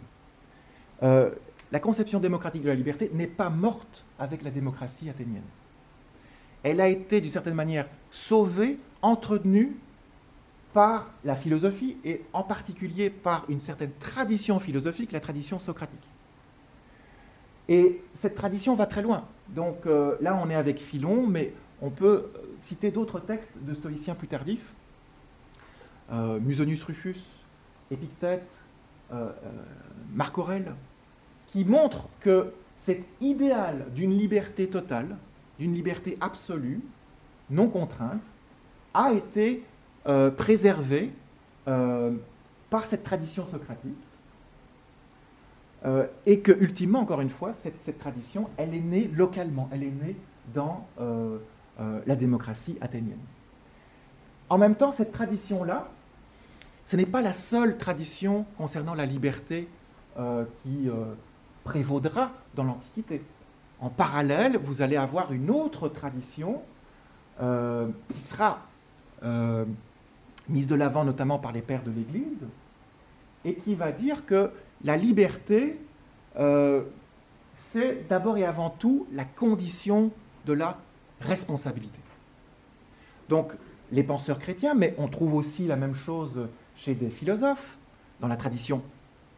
la conception démocratique de la liberté n'est pas morte avec la démocratie athénienne elle a été d'une certaine manière sauvée, entretenue par la philosophie et en particulier par une certaine tradition philosophique, la tradition socratique. Et cette tradition va très loin. Donc euh, là, on est avec Philon, mais on peut citer d'autres textes de stoïciens plus tardifs. Euh, Musonius Rufus, Épictète, euh, Marc Aurèle, qui montrent que cet idéal d'une liberté totale, d'une liberté absolue, non contrainte, a été euh, préservée euh, par cette tradition socratique. Euh, et que, ultimement, encore une fois, cette, tradition, elle est née localement, elle est née dans la démocratie athénienne. En même temps, cette tradition-là, ce n'est pas la seule tradition concernant la liberté qui prévaudra dans l'Antiquité en parallèle, vous allez avoir une autre tradition euh, qui sera euh, mise de l'avant notamment par les pères de l'Église, et qui va dire que la liberté, euh, c'est d'abord et avant tout la condition de la responsabilité. Donc, les penseurs chrétiens, mais on trouve aussi la même chose chez des philosophes, dans la tradition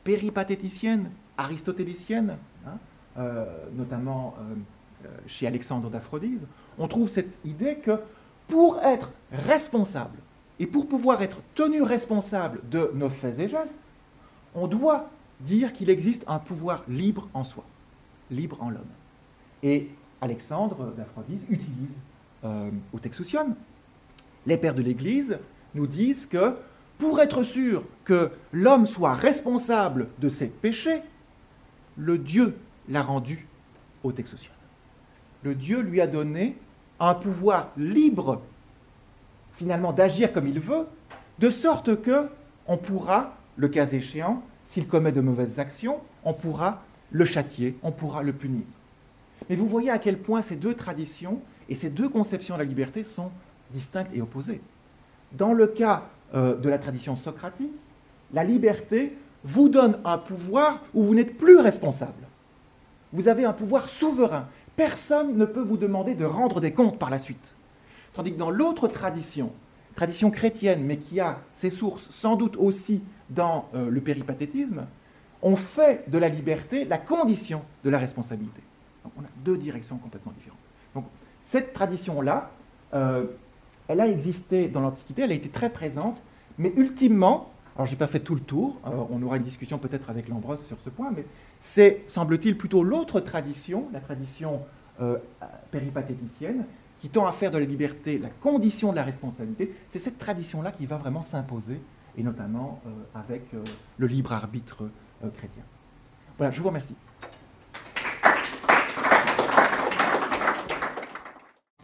péripatéticienne, aristotélicienne, hein, euh, notamment euh, euh, chez Alexandre d'Aphrodise, on trouve cette idée que pour être responsable et pour pouvoir être tenu responsable de nos faits et gestes, on doit dire qu'il existe un pouvoir libre en soi, libre en l'homme. Et Alexandre d'Aphrodise utilise euh, au Texution. Les pères de l'Église nous disent que pour être sûr que l'homme soit responsable de ses péchés, le Dieu l'a rendu au Texosian. Le Dieu lui a donné un pouvoir libre, finalement, d'agir comme il veut, de sorte que on pourra, le cas échéant, s'il commet de mauvaises actions, on pourra le châtier, on pourra le punir. Mais vous voyez à quel point ces deux traditions et ces deux conceptions de la liberté sont distinctes et opposées. Dans le cas euh, de la tradition socratique, la liberté vous donne un pouvoir où vous n'êtes plus responsable vous avez un pouvoir souverain. Personne ne peut vous demander de rendre des comptes par la suite. Tandis que dans l'autre tradition, tradition chrétienne, mais qui a ses sources sans doute aussi dans euh, le péripatétisme, on fait de la liberté la condition de la responsabilité. Donc on a deux directions complètement différentes. Donc cette tradition-là, euh, elle a existé dans l'Antiquité, elle a été très présente, mais ultimement, alors je n'ai pas fait tout le tour, euh, on aura une discussion peut-être avec Lambros sur ce point, mais c'est, semble-t-il, plutôt l'autre tradition, la tradition euh, péripatéticienne, qui tend à faire de la liberté la condition de la responsabilité. C'est cette tradition-là qui va vraiment s'imposer, et notamment euh, avec le libre arbitre chrétien. Voilà, je vous remercie.